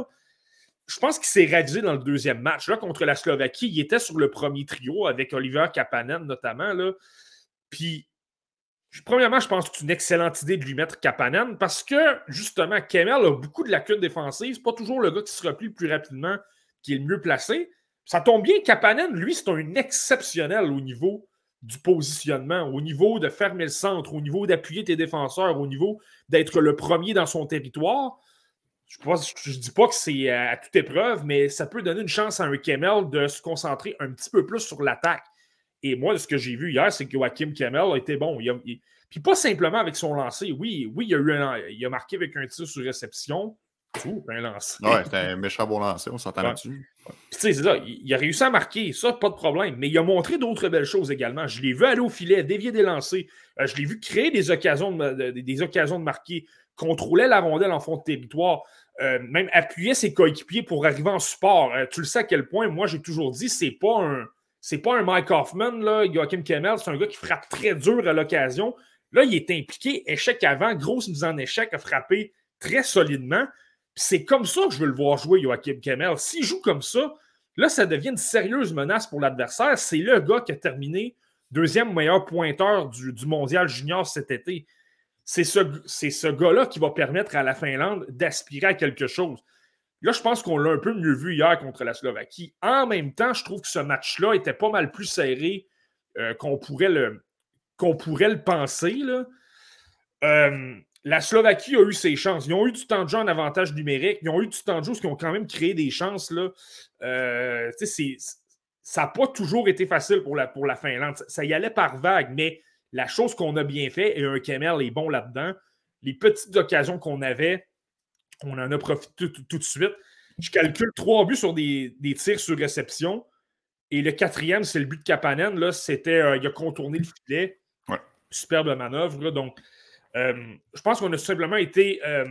Je pense qu'il s'est réalisé dans le deuxième match. Là, contre la Slovaquie, il était sur le premier trio avec Oliver Kapanen notamment. Là. Puis, premièrement, je pense que c'est une excellente idée de lui mettre Kapanen parce que, justement, Kemel a beaucoup de lacunes défensives. Pas toujours le gars qui se replie le plus rapidement qui est le mieux placé. Ça tombe bien, Kapanen, lui, c'est un exceptionnel au niveau du positionnement, au niveau de fermer le centre, au niveau d'appuyer tes défenseurs, au niveau d'être le premier dans son territoire. Je ne dis pas que c'est à toute épreuve, mais ça peut donner une chance à un Kemmel de se concentrer un petit peu plus sur l'attaque. Et moi, ce que j'ai vu hier, c'est que Joachim Kemmel a été bon. puis pas simplement avec son lancer. Oui, oui, il a, eu il a marqué avec un tir sur réception, un lancer. Ouais, c'était un méchant bon lancer, on s'entend là-dessus. Tu sais, c'est ça, il, a réussi à marquer, ça, pas de problème. Mais il a montré d'autres belles choses également. Je l'ai vu aller au filet, dévier des lancers. Euh, je l'ai vu créer des occasions de, des occasions de marquer, contrôler la rondelle en fond de territoire, euh, même appuyer ses coéquipiers pour arriver en support. Euh, tu le sais à quel point, moi, j'ai toujours dit, c'est pas un. C'est pas un Mike Hoffman, là, Joachim Kemmel, c'est un gars qui frappe très dur à l'occasion. Là, il est impliqué, échec avant, grosse mise en échec, a frappé très solidement. C'est comme ça que je veux le voir jouer, Joachim Kemmel. S'il joue comme ça, là, ça devient une sérieuse menace pour l'adversaire. C'est le gars qui a terminé deuxième meilleur pointeur du, mondial junior cet été. C'est ce, ce gars-là qui va permettre à la Finlande d'aspirer à quelque chose. Là, je pense qu'on l'a un peu mieux vu hier contre la Slovaquie. En même temps, je trouve que ce match-là était pas mal plus serré euh, qu'on pourrait, le, penser. Euh, la Slovaquie a eu ses chances. Ils ont eu du temps de jeu en avantage numérique. Ils ont eu du temps de jeu, qui ont quand même créé des chances. Euh, ça n'a pas toujours été facile pour la, pour la Finlande. Ça, y allait par vague, mais la chose qu'on a bien fait, et un Kemel est bon là-dedans, les petites occasions qu'on avait, on en a profité tout, de suite. Je calcule trois buts sur des, des tirs sur réception. Et le quatrième, c'est le but de Kapanen. Là, c'était, euh, il a contourné le filet. Superbe manœuvre. donc, euh, je pense qu'on a simplement été, euh,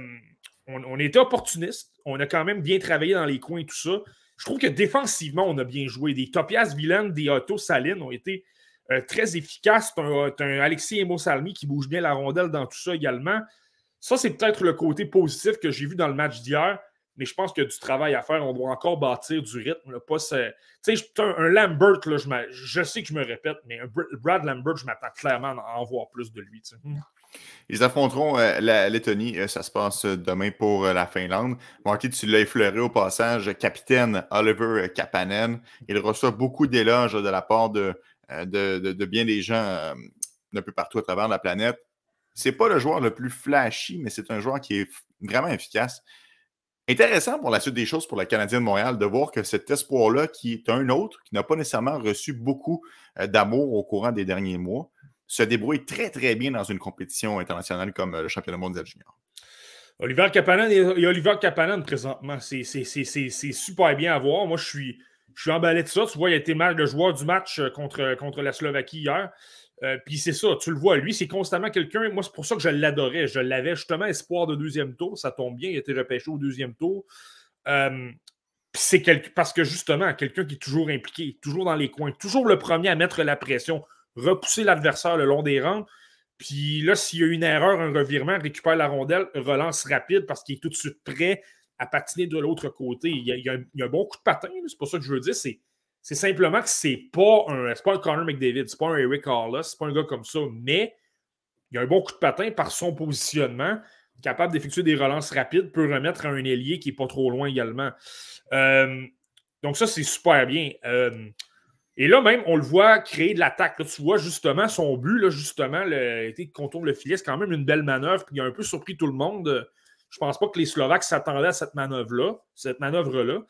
on, était opportuniste. On a quand même bien travaillé dans les coins et tout ça. Je trouve que défensivement, on a bien joué. Des Topias Villain, des Otto Salines ont été très efficaces. Tu un, Alexis Emo Salmi qui bouge bien la rondelle dans tout ça également. Ça, c'est peut-être le côté positif que j'ai vu dans le match d'hier mais je pense qu'il y a du travail à faire. On doit encore bâtir du rythme. Pas tu sais, un, Lambert, là, je, sais que je me répète, mais un Brad Lambert, je m'attends clairement à en voir plus de lui. Hmm. Ils affronteront euh, la Lettonie. Euh, ça se passe demain pour euh, la Finlande. Marty, tu l'as effleuré au passage. Capitaine Oliver Kapanen. Il reçoit beaucoup d'éloges de la part de, de, de, bien des gens d'un peu partout à travers la planète. C'est pas le joueur le plus flashy, mais c'est un joueur qui est vraiment efficace. Intéressant pour la suite des choses pour le Canadien de Montréal de voir que cet espoir-là, qui est un autre, qui n'a pas nécessairement reçu beaucoup euh, d'amour au courant des derniers mois, se débrouille très, très bien dans une compétition internationale comme euh, le championnat mondial junior. Oliver Kapanen et Oliver Kapanen présentement, c'est super bien à voir. Moi, je suis, je suis emballé de ça. Tu vois, il a été mal le joueur du match euh, contre, contre la Slovaquie hier. Euh, puis c'est ça, tu le vois, lui, c'est constamment quelqu'un. Moi, c'est pour ça que je l'adorais. Je l'avais justement espoir de deuxième tour. Ça tombe bien, il a été repêché au deuxième tour. Euh, c'est parce que justement, quelqu'un qui est toujours impliqué, toujours dans les coins, toujours le premier à mettre la pression, repousser l'adversaire le long des rangs. Puis là, s'il y a une erreur, un revirement, récupère la rondelle, relance rapide parce qu'il est tout de suite prêt à patiner de l'autre côté. Il y, a, un, bon coup de patin, c'est pas ça que je veux dire. C'est c'est simplement que c'est pas un, pas un Connor McDavid, c'est pas un Eric Carlos, c'est pas un gars comme ça, mais il a un bon coup de patin par son positionnement, capable d'effectuer des relances rapides, peut remettre à un ailier qui n'est pas trop loin également. Euh, donc ça, c'est super bien. Euh, et là même, on le voit créer de l'attaque. tu vois justement son but, là, justement, le, qu'on tourne le filet, c'est quand même une belle manœuvre, puis il a un peu surpris tout le monde. Je pense pas que les Slovaques s'attendaient à cette manœuvre-là, cette manœuvre-là.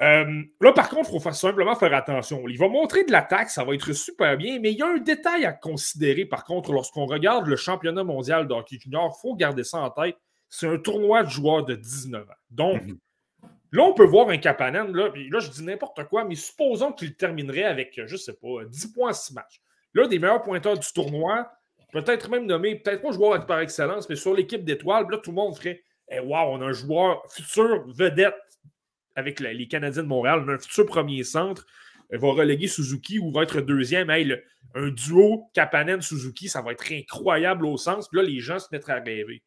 Euh, là, par contre, il faut simplement faire attention. Il va montrer de l'attaque, ça va être super bien, mais il y a un détail à considérer, par contre, lorsqu'on regarde le championnat mondial de hockey junior, il faut garder ça en tête. C'est un tournoi de joueurs de 19 ans. Donc, mhm. là, on peut voir un Kapanen, là, là je dis n'importe quoi, mais supposons qu'il terminerait avec, je ne sais pas, 10 points à 6 matchs. L'un des meilleurs pointeurs du tournoi, peut-être même nommé, peut-être pas joueur par excellence, mais sur l'équipe d'étoiles, là, tout le monde ferait eh, Waouh, on a un joueur futur vedette avec les Canadiens de Montréal, un futur premier centre, euh, va reléguer Suzuki ou va être deuxième. un duo Kapanen-Suzuki, ça va être incroyable au sens. Puis là, les gens se mettraient à rêver.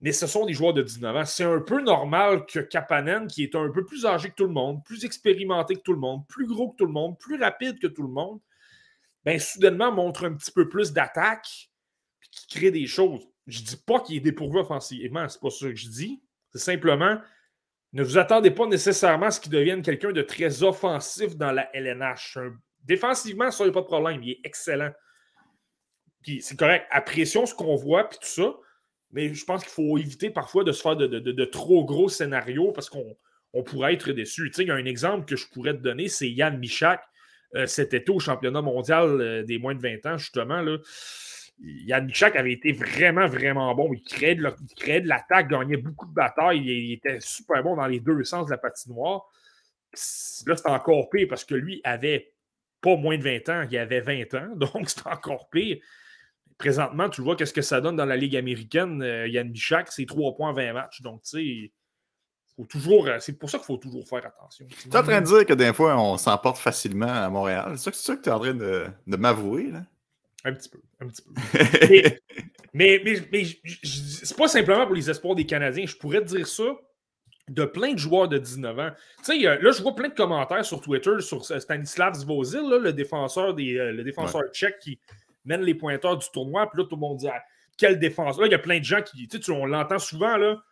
Mais ce sont des joueurs de 19 ans. C'est un peu normal que Kapanen, qui est un peu plus âgé que tout le monde, plus expérimenté que tout le monde, plus gros que tout le monde, plus rapide que tout le monde, ben, soudainement montre un petit peu plus d'attaque et qui crée des choses. Je ne dis pas qu'il est dépourvu offensivement, c'est pas ça que je dis. C'est simplement ne vous attendez pas nécessairement à ce qu'il devienne quelqu'un de très offensif dans la LNH. Défensivement, ça, il pas de problème. Il est excellent. c'est correct. Apprécions ce qu'on voit, puis tout ça. Mais je pense qu'il faut éviter parfois de se faire de, trop gros scénarios parce qu'on pourrait être déçu. Tu sais, il y a un exemple que je pourrais te donner, c'est Yann Michak euh, cet été au championnat mondial euh, des moins de 20 ans, justement. Là. Yann Michak avait été vraiment, vraiment bon. Il créait de, l'attaque, gagnait beaucoup de batailles. Il, était super bon dans les deux sens de la patinoire. Là, c'est encore pire parce que lui avait pas moins de 20 ans, il avait 20 ans, donc c'est encore pire. Présentement, tu vois qu'est-ce que ça donne dans la Ligue américaine. Euh, Yann Bichak, c'est 3 points 20 matchs. Donc, tu sais, faut toujours. Euh, c'est pour ça qu'il faut toujours faire attention. Tu es en train de dire que des fois, on s'emporte facilement à Montréal. C'est ça que tu es en train de m'avouer, là? Un petit peu. Un petit peu. mais mais, mais, c'est pas simplement pour les espoirs des Canadiens. Je pourrais te dire ça de plein de joueurs de 19 ans. Tu sais, là, je vois plein de commentaires sur Twitter sur Stanislav Zvozil, le défenseur, des, euh, le défenseur tchèque qui mène les pointeurs du tournoi. Puis là, tout le monde dit ah, quel défenseur. Là, il y a plein de gens qui. Tu sais, on l'entend souvent. là.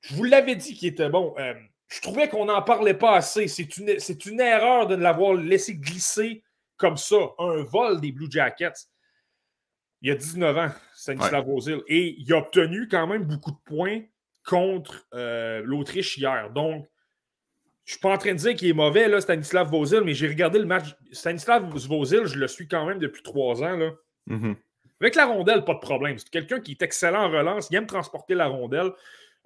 Je vous l'avais dit qu'il était bon. Euh, je trouvais qu'on n'en parlait pas assez. C'est une, une erreur de l'avoir laissé glisser comme ça. Un vol des Blue Jackets il y a 19 ans, Stanislav ouais. Et il a obtenu quand même beaucoup de points contre euh, l'Autriche hier. Donc, je ne suis pas en train de dire qu'il est mauvais, là, Stanislav Vozil, mais j'ai regardé le match. Stanislav Vozil, je le suis quand même depuis trois ans. Là. Mm-hmm. Avec la rondelle, pas de problème. C'est quelqu'un qui est excellent en relance, il aime transporter la rondelle.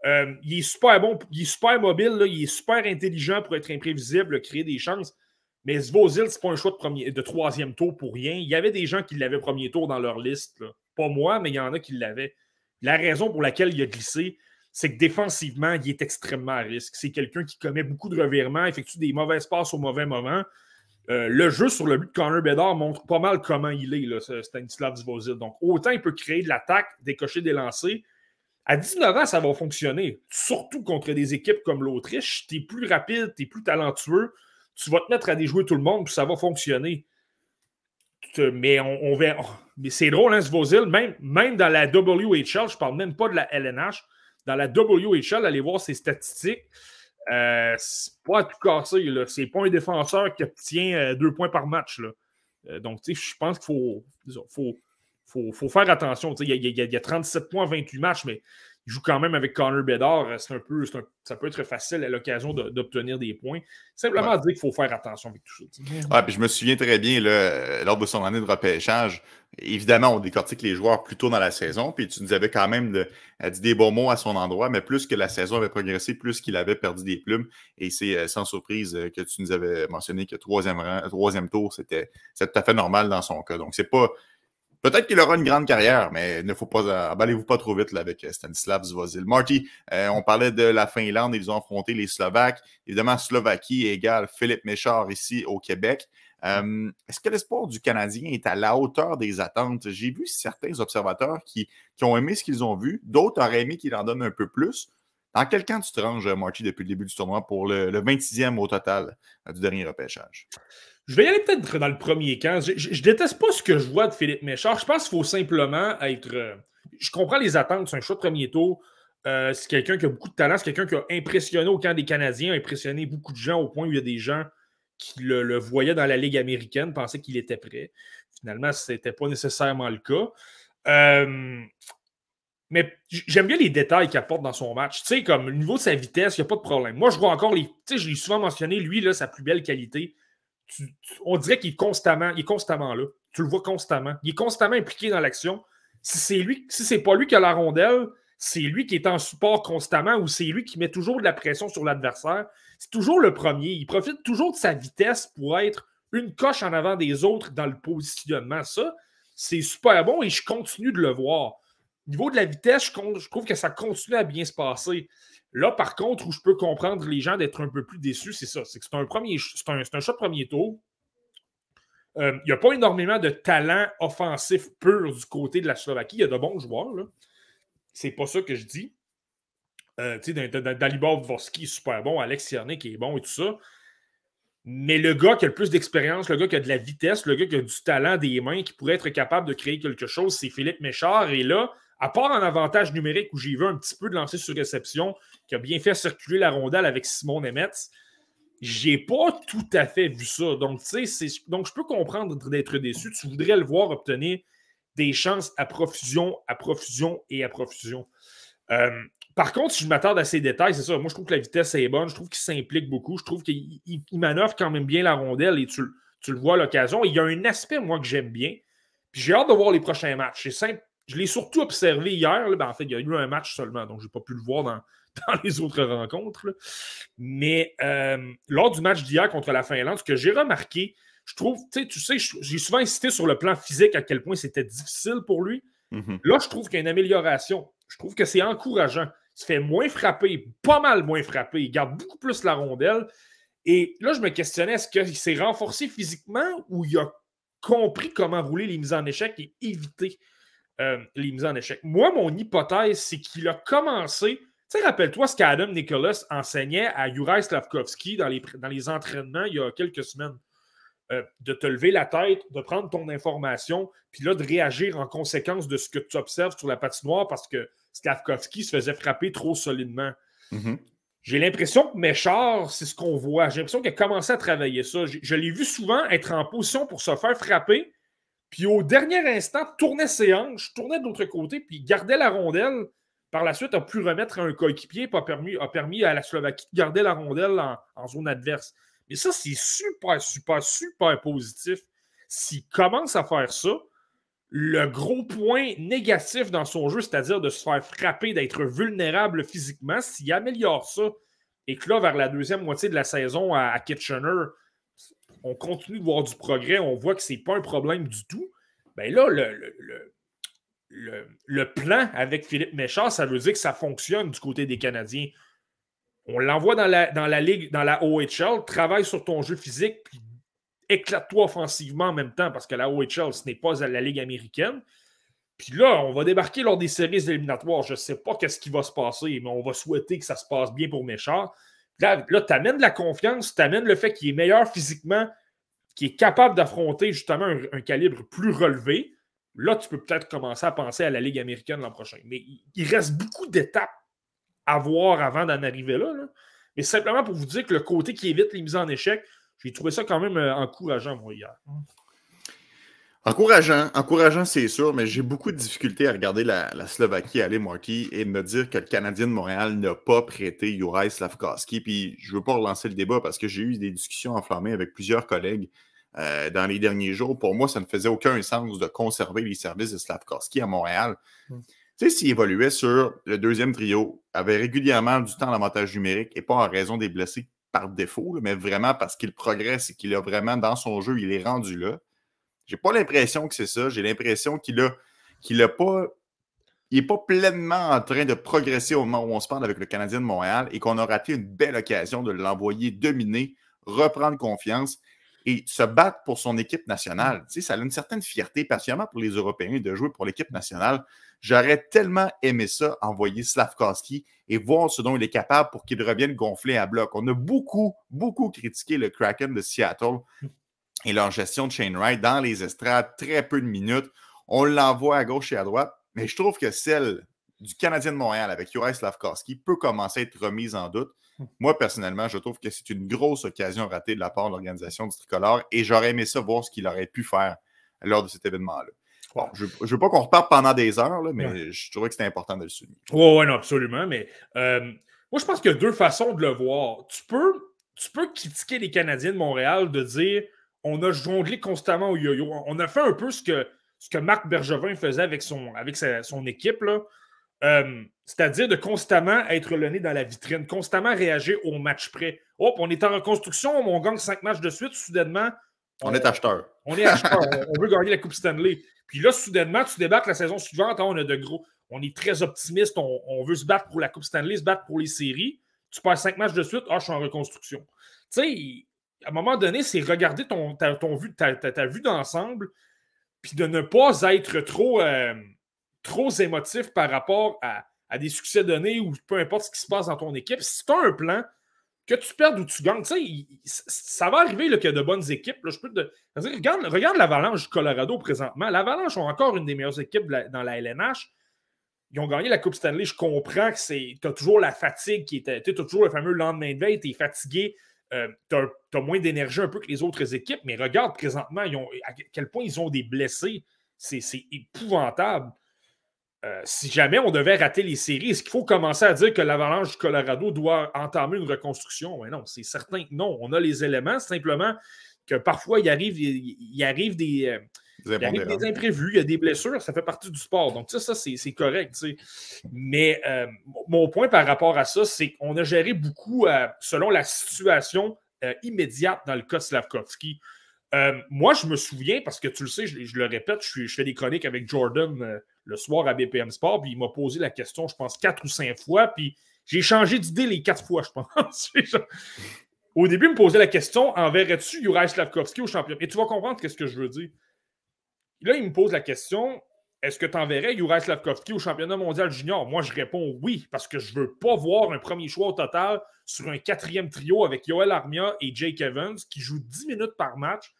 Euh, il est super bon, il est super mobile, il est super intelligent pour être imprévisible, créer des chances. Mais Zvozil, c'est pas un choix de, troisième tour pour rien. Il y avait des gens qui l'avaient premier tour dans leur liste. Pas moi, mais il y en a qui l'avaient. La raison pour laquelle il a glissé, c'est que défensivement, il est extrêmement à risque. C'est quelqu'un qui commet beaucoup de revirements, effectue des mauvaises passes au mauvais moment. Euh, le jeu sur le but de Connor Bedard montre pas mal comment il est, Stanislav Zvozil. Donc, autant il peut créer de l'attaque, décocher des lancers. À 19 ans, ça va fonctionner. Surtout contre des équipes comme l'Autriche. Tu es plus rapide, tu es plus talentueux. Tu vas te mettre à déjouer tout le monde, puis ça va fonctionner. Mais on. Mais c'est drôle, hein, Zvozil. Même, même dans la WHL, je parle même pas de la LNH. Dans la WHL, allez voir ses statistiques. Euh, c'est pas à tout casser. C'est pas un défenseur qui obtient euh, deux points par match. Là. Euh, donc, je pense qu'il faut, faut, faut, faire attention. Il y, y, a 37 points, 28 matchs, mais il joue quand même avec Connor Bedard. C'est un peu, ça peut être facile à l'occasion d'obtenir des points. Simplement dire qu'il faut faire attention avec tout ça. Ouais, puis je me souviens très bien, là, lors de son année de repêchage, évidemment, on décortique les joueurs plus tôt dans la saison, puis tu nous avais quand même de, dit des bons mots à son endroit, mais plus que la saison avait progressé, plus qu'il avait perdu des plumes. Et c'est euh, sans surprise euh, que tu nous avais mentionné que troisième, troisième tour, c'était tout à fait normal dans son cas. Donc, c'est pas Peut-être qu'il aura une grande carrière, mais ne faut pas emballez-vous pas trop vite avec euh, Stanislav Zvozil. Marty, euh, on parlait de la Finlande, ils ont affronté les Slovaques. Évidemment, Slovaquie égale Philippe Méchard ici au Québec. Euh, est-ce que l'espoir du Canadien est à la hauteur des attentes? J'ai vu certains observateurs qui, qui ont aimé ce qu'ils ont vu, d'autres auraient aimé qu'il en donne un peu plus. Dans quel camp tu te ranges, Marty, depuis le début du tournoi pour le 26e au total du dernier repêchage? Je vais y aller peut-être dans le premier camp. Je, déteste pas ce que je vois de Philippe Méchard. Je pense qu'il faut simplement être. Euh, je comprends les attentes. C'est un choix de premier tour. Euh, c'est quelqu'un qui a beaucoup de talent. C'est quelqu'un qui a impressionné au camp des Canadiens, impressionné beaucoup de gens au point où il y a des gens qui le, voyaient dans la Ligue américaine, pensaient qu'il était prêt. Finalement, ce n'était pas nécessairement le cas. Euh, mais j'aime bien les détails qu'il apporte dans son match. Tu sais, comme au niveau de sa vitesse, il n'y a pas de problème. Moi, je vois encore les. Tu sais, je l'ai souvent mentionné, lui, là, sa plus belle qualité, on dirait qu'il est constamment, il est constamment là. Tu le vois constamment. Il est constamment impliqué dans l'action. Si c'est lui, si c'est pas lui qui a la rondelle, c'est lui qui est en support constamment ou c'est lui qui met toujours de la pression sur l'adversaire. C'est toujours le premier. Il profite toujours de sa vitesse pour être une coche en avant des autres dans le positionnement. Ça, c'est super bon et je continue de le voir. Au niveau de la vitesse, je trouve que ça continue à bien se passer. Là, par contre, où je peux comprendre les gens d'être un peu plus déçus, c'est ça. C'est que c'est un premier c'est un, un, shot premier tour. Euh, il n'y a pas énormément de talent offensif pur du côté de la Slovaquie. Il y a de bons joueurs. Là. C'est pas ça que je dis. Euh, Dalibor Dvorsky est super bon, Alex qui est bon et tout ça. Mais le gars qui a le plus d'expérience, le gars qui a de la vitesse, le gars qui a du talent des mains, qui pourrait être capable de créer quelque chose, c'est Philippe Méchard. Et là, à part un avantage numérique où j'ai vu un petit peu de lancer sur réception, qui a bien fait circuler la rondelle avec Simon Nemetz, j'ai pas tout à fait vu ça. Donc, tu sais, donc je peux comprendre d'être déçu. Tu voudrais le voir obtenir des chances à profusion, à profusion et à profusion. Euh, par contre, si je m'attarde à ces détails, c'est ça. Moi, je trouve que la vitesse est bonne. Je trouve qu'il s'implique beaucoup. Je trouve qu'il manœuvre quand même bien la rondelle et tu, tu le vois à l'occasion. Il y a un aspect, moi, que j'aime bien. Puis j'ai hâte de voir les prochains matchs. C'est simple je l'ai surtout observé hier. Ben, en fait, il y a eu un match seulement, donc je n'ai pas pu le voir dans, les autres rencontres. Mais euh, lors du match d'hier contre la Finlande, ce que j'ai remarqué, je trouve, tu sais, j'ai souvent insisté sur le plan physique à quel point c'était difficile pour lui. Mm-hmm. Là, je trouve qu'il y a une amélioration. Je trouve que c'est encourageant. Il se fait moins frapper, pas mal moins frapper. Il garde beaucoup plus la rondelle. Et là, je me questionnais, est-ce qu'il s'est renforcé physiquement ou il a compris comment rouler les mises en échec et éviter euh, les mises en échec. Moi, mon hypothèse, c'est qu'il a commencé. Tu sais, rappelle-toi ce qu'Adam Nicholas enseignait à Juraj Slavkovski dans les, dans les entraînements il y a quelques semaines. Euh, de te lever la tête, de prendre ton information, puis là, de réagir en conséquence de ce que tu observes sur la patinoire parce que Slavkovski se faisait frapper trop solidement. Mm-hmm. J'ai l'impression que Méchard, c'est ce qu'on voit. J'ai l'impression qu'il a commencé à travailler ça. Je, je l'ai vu souvent être en position pour se faire frapper, puis au dernier instant, tournait ses hanches, tournait de l'autre côté, puis gardait la rondelle. Par la suite, a pu remettre un coéquipier, permis, a permis à la Slovaquie de garder la rondelle en, zone adverse. Mais ça, c'est super, super, super positif. S'il commence à faire ça, le gros point négatif dans son jeu, c'est-à-dire de se faire frapper, d'être vulnérable physiquement, s'il améliore ça et que là, vers la deuxième moitié de la saison à Kitchener, on continue de voir du progrès, on voit que ce n'est pas un problème du tout, bien là, le, le, plan avec Philippe Méchard, ça veut dire que ça fonctionne du côté des Canadiens. On l'envoie dans la, ligue, dans la OHL, travaille sur ton jeu physique, éclate-toi offensivement en même temps, parce que la OHL, ce n'est pas la ligue américaine. Puis là, on va débarquer lors des séries éliminatoires. Je ne sais pas qu'est-ce qui va se passer, mais on va souhaiter que ça se passe bien pour Méchard. Là, là tu amènes de la confiance, tu amènes le fait qu'il est meilleur physiquement, qu'il est capable d'affronter justement un, calibre plus relevé. Là, tu peux peut-être commencer à penser à la Ligue américaine l'an prochain. Mais il reste beaucoup d'étapes à voir avant d'en arriver là, Mais simplement pour vous dire que le côté qui évite les mises en échec, j'ai trouvé ça quand même euh, encourageant, moi, hier. Encourageant, encourageant, c'est sûr, mais j'ai beaucoup de difficultés à regarder la, Slovaquie aller, Marty, et me dire que le Canadien de Montréal n'a pas prêté Juraj Slavkovski. Puis je ne veux pas relancer le débat parce que j'ai eu des discussions enflammées avec plusieurs collègues euh, dans les derniers jours. Pour moi, ça ne faisait aucun sens de conserver les services de Slavkovski à Montréal. Hmm. Tu sais, s'il évoluait sur le deuxième trio, avait régulièrement du temps d'avantage numérique et pas en raison des blessés par défaut, mais vraiment parce qu'il progresse et qu'il a vraiment dans son jeu, il est rendu là. J'ai pas l'impression que c'est ça. J'ai l'impression qu'il a, qu'il a pas. Il n'est pas pleinement en train de progresser au moment où on se parle avec le Canadien de Montréal et qu'on a raté une belle occasion de l'envoyer dominer, reprendre confiance et se battre pour son équipe nationale. Tu sais, ça a une certaine fierté, particulièrement pour les Européens, de jouer pour l'équipe nationale. J'aurais tellement aimé ça, envoyer Slavkowski et voir ce dont il est capable pour qu'il revienne gonfler à bloc. On a beaucoup, beaucoup critiqué le Kraken de Seattle et leur gestion de Shane Wright dans les estrades, très peu de minutes. On l'envoie à gauche et à droite, mais je trouve que celle du Canadien de Montréal avec Juraj Slavkowski peut commencer à être remise en doute. Moi, personnellement, je trouve que c'est une grosse occasion ratée de la part de l'organisation du Tricolore et j'aurais aimé ça voir ce qu'il aurait pu faire lors de cet événement-là. Bon, je ne veux pas qu'on reparte pendant des heures, mais je trouvais que c'était important de le souligner. Oui, oui, non, absolument. Mais euh, moi, je pense qu'il y a deux façons de le voir. Tu peux, tu peux critiquer les Canadiens de Montréal de dire on a jonglé constamment au yo-yo. On a fait un peu ce que, ce que Marc Bergevin faisait avec son, avec son équipe. Euh, c'est-à-dire de constamment être le nez dans la vitrine, constamment réagir au match près. Hop, on est en reconstruction, on gagne cinq matchs de suite, soudainement. On, est acheteur. On est acheteur. on, veut gagner la Coupe Stanley. Puis là, soudainement, tu débarques la saison suivante, hein, on a de gros. On est très optimiste, on, veut se battre pour la Coupe Stanley, se battre pour les séries. Tu perds cinq matchs de suite, ah, je suis en reconstruction. Tu sais, à un moment donné, c'est regarder ton, ta, ton vue, ta, vue d'ensemble, puis de ne pas être trop, euh, trop émotif par rapport à, des succès donnés ou peu importe ce qui se passe dans ton équipe. Si tu as un plan, que tu perdes ou tu gagnes, tu sais, ça va arriver qu'il y a de bonnes équipes. je peux te... regarde, regarde l'Avalanche du Colorado présentement. L'Avalanche ont encore une des meilleures équipes dans la LNH. Ils ont gagné la Coupe Stanley. Je comprends que tu as toujours la fatigue qui était. Tu as toujours le fameux lendemain de veille, tu es fatigué. Euh, tu as, moins d'énergie un peu que les autres équipes, mais regarde présentement à quel point ils ont des blessés. C'est épouvantable. Euh, si jamais on devait rater les séries, est-ce qu'il faut commencer à dire que l'Avalanche du Colorado doit entamer une reconstruction? Mais non, c'est certain que non. On a les éléments, simplement que parfois il arrive, il, arrive des. Euh, des imprévus, il y a des blessures, ça fait partie du sport. Donc, ça, ça c'est correct. Mais euh, mon point par rapport à ça, c'est qu'on a géré beaucoup euh, selon la situation euh, immédiate dans le cas de Slavkovski. moi, je me souviens, parce que tu le sais, je, le répète, je, fais des chroniques avec Jordan le soir à BPM Sport, puis il m'a posé la question, je pense, quatre ou cinq fois, puis j'ai changé d'idée les quatre fois, je pense. Au début, il me posait la question enverrais-tu Juraj Slavkovski au championnat? Et tu vas comprendre ce que je veux dire. Là, il me pose la question est-ce que tu enverrais Juraj Slavkovski au championnat mondial junior? Moi, je réponds oui, parce que je ne veux pas voir un premier choix au total sur un quatrième trio avec Yoel Armia et Jake Evans qui jouent 10 minutes par match,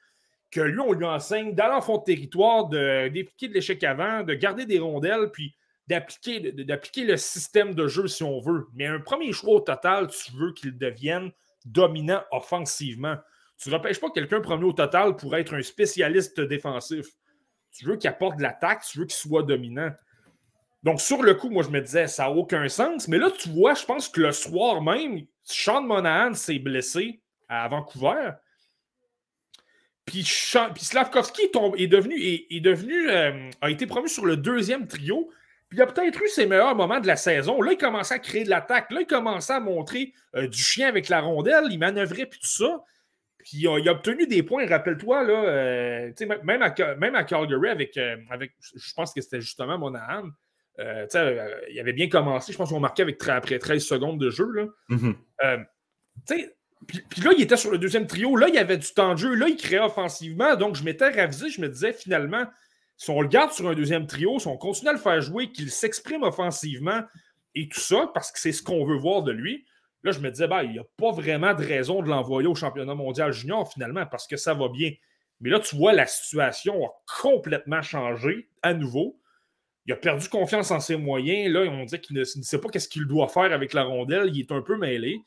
que lui, on lui enseigne d'aller en fond de territoire, d'appliquer de, l'échec avant, de garder des rondelles, puis d'appliquer, d'appliquer le système de jeu si on veut. Mais un premier choix au total, tu veux qu'il devienne dominant offensivement. Tu ne repêches pas quelqu'un premier au total pour être un spécialiste défensif. Tu veux qu'il apporte de l'attaque, tu veux qu'il soit dominant. Donc, sur le coup, moi, je me disais, ça n'a aucun sens. Mais là, tu vois, je pense que le soir même, Sean Monahan s'est blessé à Vancouver. Puis, Slavkovski est, devenu, est, devenu euh, a été promu sur le deuxième trio. Puis il a peut-être eu ses meilleurs moments de la saison. Là, il commençait à créer de l'attaque. Là, il commençait à montrer euh, du chien avec la rondelle. Il manœuvrait puis tout ça. Puis il a, obtenu des points, rappelle-toi, là, euh, même, à, même à Calgary, avec, euh, avec je pense que c'était justement Monahan. Euh, il avait bien commencé, je pense qu'on marquait avec, après 13 secondes de jeu. Là. Mm-hmm. puis, là, il était sur le deuxième trio. Là, il avait du temps de jeu. Là, il créait offensivement. Donc, je m'étais ravisé. Je me disais, finalement, si on le garde sur un deuxième trio, si on continue à le faire jouer, qu'il s'exprime offensivement et tout ça, parce que c'est ce qu'on veut voir de lui, Là, je me disais, ben, il n'y a pas vraiment de raison de l'envoyer au championnat mondial junior finalement parce que ça va bien. Mais là, tu vois, la situation a complètement changé à nouveau. Il a perdu confiance en ses moyens. Là, on dit qu'il ne, sait pas qu'est-ce qu'il doit faire avec la rondelle. Il est un peu mêlé.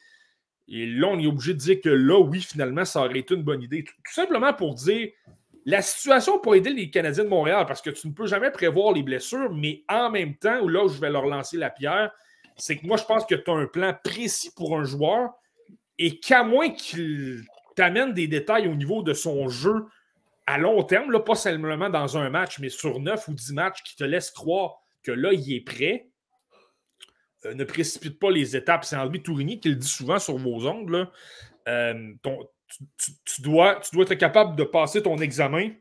Et là, on est obligé de dire que là, oui, finalement, ça aurait été une bonne idée. Tout, simplement pour dire la situation pour aider les Canadiens de Montréal, parce que tu ne peux jamais prévoir les blessures, mais en même temps, là où je vais leur lancer la pierre, c'est que moi, je pense que tu as un plan précis pour un joueur et qu'à moins qu'il t'amène des détails au niveau de son jeu à long terme, là, pas seulement dans un match, mais sur 9 ou 10 matchs qui te laissent croire que là, il est prêt. Euh, ne précipite pas les étapes. C'est André Tourigny qui le dit souvent sur vos ongles. Euh, tu, dois, tu dois être capable de passer ton examen.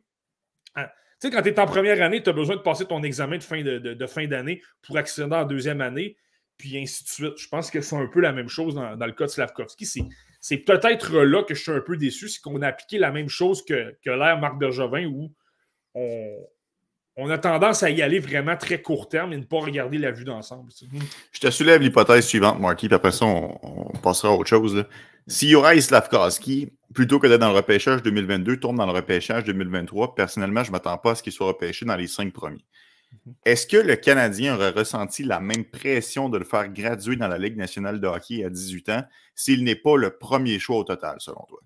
Hein, tu sais, quand tu es en première année, tu as besoin de passer ton examen fin, de fin d'année pour accéder en deuxième année puis ainsi de suite. Je pense que c'est un peu la même chose dans, le cas de Slavkovski. C'est peut-être là que je suis un peu déçu, c'est qu'on a appliqué la même chose que, que l'ère Marc Bergevin où on, a tendance à y aller vraiment très court terme et ne pas regarder la vue d'ensemble. Je te soulève l'hypothèse suivante, Marky, puis après ça, on, passera à autre chose. Si Juraj Slavkovski, plutôt que d'être dans le repêchage 2022, tourne dans le repêchage 2023, personnellement, je ne m'attends pas à ce qu'il soit repêché dans les cinq premiers. Est-ce que le Canadien aurait ressenti la même pression de le faire graduer dans la Ligue nationale de hockey à 18 ans s'il n'est pas le premier choix au total, selon toi?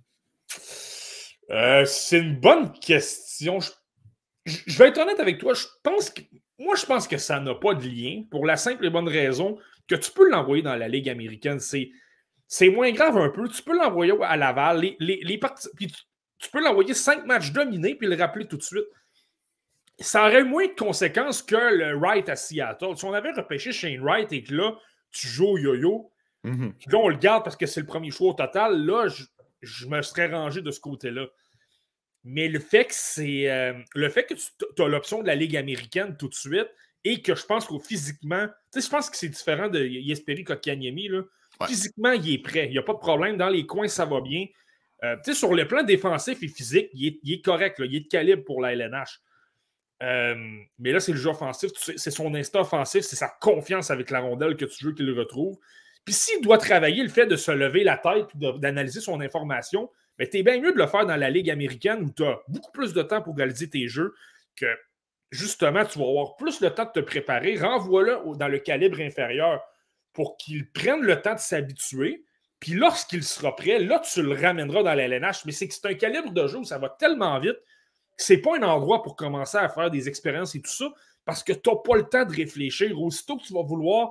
Euh, c'est une bonne question. Je, vais être honnête avec toi. Je pense que, moi, je pense que ça n'a pas de lien pour la simple et bonne raison que tu peux l'envoyer dans la Ligue américaine. C'est, c'est moins grave un peu. Tu peux l'envoyer à Laval. Les, les, tu peux l'envoyer cinq matchs dominés puis le rappeler tout de suite ça aurait moins de conséquences que le Wright à Seattle. Si on avait repêché Shane Wright et que là, tu joues au yo-yo, mhm. là, on le garde parce que c'est le premier choix au total, là, je, me serais rangé de ce côté-là. Mais le fait que c'est euh, le fait que tu as l'option de la Ligue américaine tout de suite et que je pense qu'au physiquement, tu sais, je pense que c'est différent de Yesperi Kotkaniemi. Là. Physiquement, il est prêt. Il n'y a pas de problème. Dans les coins, ça va bien. Euh, tu sais, sur le plan défensif et physique, il est, correct. Il est de calibre pour la LNH. Euh, mais là, c'est le jeu offensif, c'est son instinct offensif, c'est sa confiance avec la rondelle que tu veux qu'il retrouve. Puis s'il doit travailler le fait de se lever la tête et d'analyser son information, mais ben, tu es bien mieux de le faire dans la Ligue américaine où tu as beaucoup plus de temps pour réaliser tes jeux que justement, tu vas avoir plus le temps de te préparer. Renvoie-le dans le calibre inférieur pour qu'il prenne le temps de s'habituer. Puis lorsqu'il sera prêt, là, tu le ramèneras dans la LNH. Mais c'est que c'est un calibre de jeu où ça va tellement vite c'est pas un endroit pour commencer à faire des expériences et tout ça, parce que tu n'as pas le temps de réfléchir. Aussitôt que tu vas vouloir,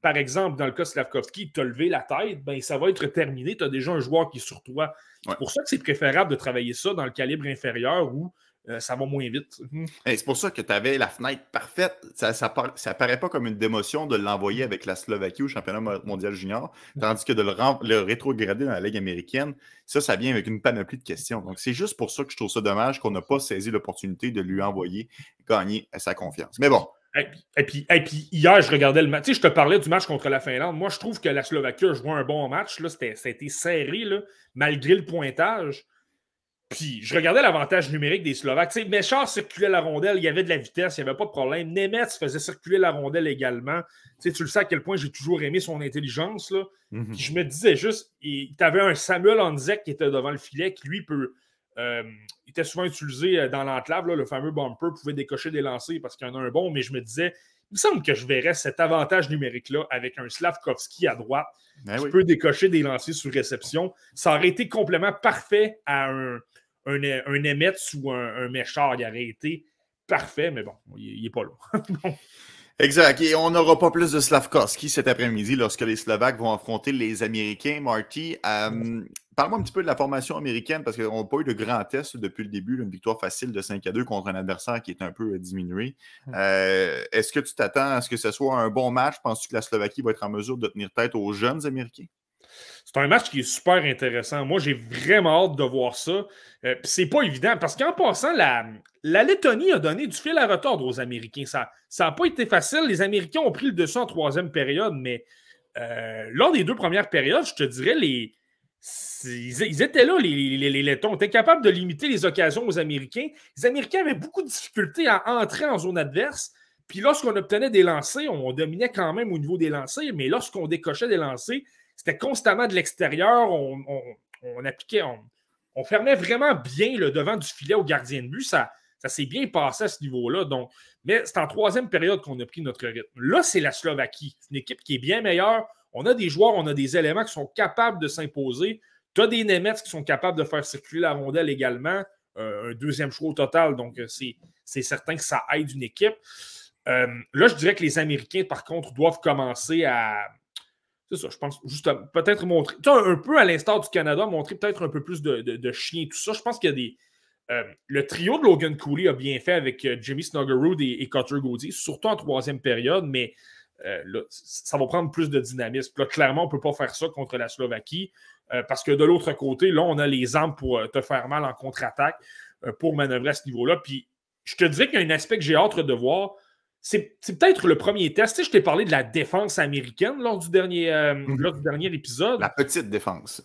par exemple, dans le cas de Slavkovski, te lever la tête, ben, ça va être terminé. Tu as déjà un joueur qui est sur toi. C'est pour ça que c'est préférable de travailler ça dans le calibre inférieur où euh, ça va moins vite. Mhm. c'est pour ça que tu avais la fenêtre parfaite. Ça, ça, paraît pas comme une démotion de l'envoyer avec la Slovaquie au championnat mondial junior, tandis que de le, le, rétrograder dans la Ligue américaine, ça, ça vient avec une panoplie de questions. Donc, c'est juste pour ça que je trouve ça dommage qu'on n'a pas saisi l'opportunité de lui envoyer gagner sa confiance. Mais bon. Et puis, et puis, hier, je regardais le match. Tu sais, je te parlais du match contre la Finlande. Moi, je trouve que la Slovaquie a joué un bon match. Là, c'était, ça a été serré, là, malgré le pointage. Puis je regardais l'avantage numérique des Slovaques. Tu sais, Méchard circulait la rondelle, il y avait de la vitesse, il n'y avait pas de problème. Nemetz faisait circuler la rondelle également. Tu, sais, tu le sais à quel point j'ai toujours aimé son intelligence. Là. Mhm. je me disais juste, tu avais un Samuel Anzek qui était devant le filet, qui lui peut. Euh, il était souvent utilisé euh, dans l'enclave, le fameux bumper, pouvait décocher des lancers parce qu'il y en a un bon, mais je me disais, il me semble que je verrais cet avantage numérique-là avec un Slavkovski à droite ben qui peut décocher des lancers sous réception. Ça aurait été complètement parfait à un, un, un ou un, un Méchard, il aurait été parfait, mais bon, il n'est pas là. Exact. Et on n'aura pas plus de Slavkovski cet après-midi lorsque les Slovaques vont affronter les Américains. Marty, euh, parle-moi un petit peu de la formation américaine parce qu'on n'a pas eu de grand test depuis le début, une victoire facile de 5 à 2 contre un adversaire qui est un peu euh, diminué. Euh, est-ce que tu t'attends à ce que ce soit un bon match? Penses-tu que la Slovaquie va être en mesure de tenir tête aux jeunes Américains? C'est un match qui est super intéressant. Moi, j'ai vraiment hâte de voir ça. Euh, c'est pas évident parce qu'en passant, la, Lettonie a donné du fil à retordre aux Américains. Ça n'a pas été facile. Les Américains ont pris le dessus en troisième période, mais euh, lors des deux premières périodes, je te dirais, ils, étaient là, les, les, Lettons. Étaient capables de limiter les occasions aux Américains. Les Américains avaient beaucoup de difficultés à entrer en zone adverse. Puis lorsqu'on obtenait des lancers, on dominait quand même au niveau des lancers, mais lorsqu'on décochait des lancers, c'était constamment de l'extérieur. On, appliquait, on, fermait vraiment bien le devant du filet au gardien de but. Ça, ça s'est bien passé à ce niveau-là. Donc, mais c'est en troisième période qu'on a pris notre rythme. Là, c'est la Slovaquie. C'est une équipe qui est bien meilleure. On a des joueurs, on a des éléments qui sont capables de s'imposer. Tu as des Nemets qui sont capables de faire circuler la rondelle également. Euh, un deuxième choix au total. Donc, euh, c'est certain que ça aide une équipe. Euh, là, je dirais que les Américains, par contre, doivent commencer à. C'est ça, je pense, juste peut-être montrer. Tu un, peu à l'instar du Canada, montrer peut-être un peu plus de, de, chien, tout ça. Je pense qu'il y a des. le trio de Logan Cooley a bien fait avec Jimmy Snuggerud et, et Cutter Gaudier, surtout en troisième période, mais là, ça va prendre plus de dynamisme. Là, clairement, on ne peut pas faire ça contre la Slovaquie. Euh, parce que de l'autre côté, là, on a les armes pour euh, te faire mal en contre-attaque euh, pour manœuvrer à ce niveau-là. Puis je te dirais qu'il y a un aspect que j'ai hâte de voir. C'est peut-être le premier test. Tu sais, je t'ai parlé de la défense américaine lors du dernier, mhm. lors du dernier épisode. La petite défense.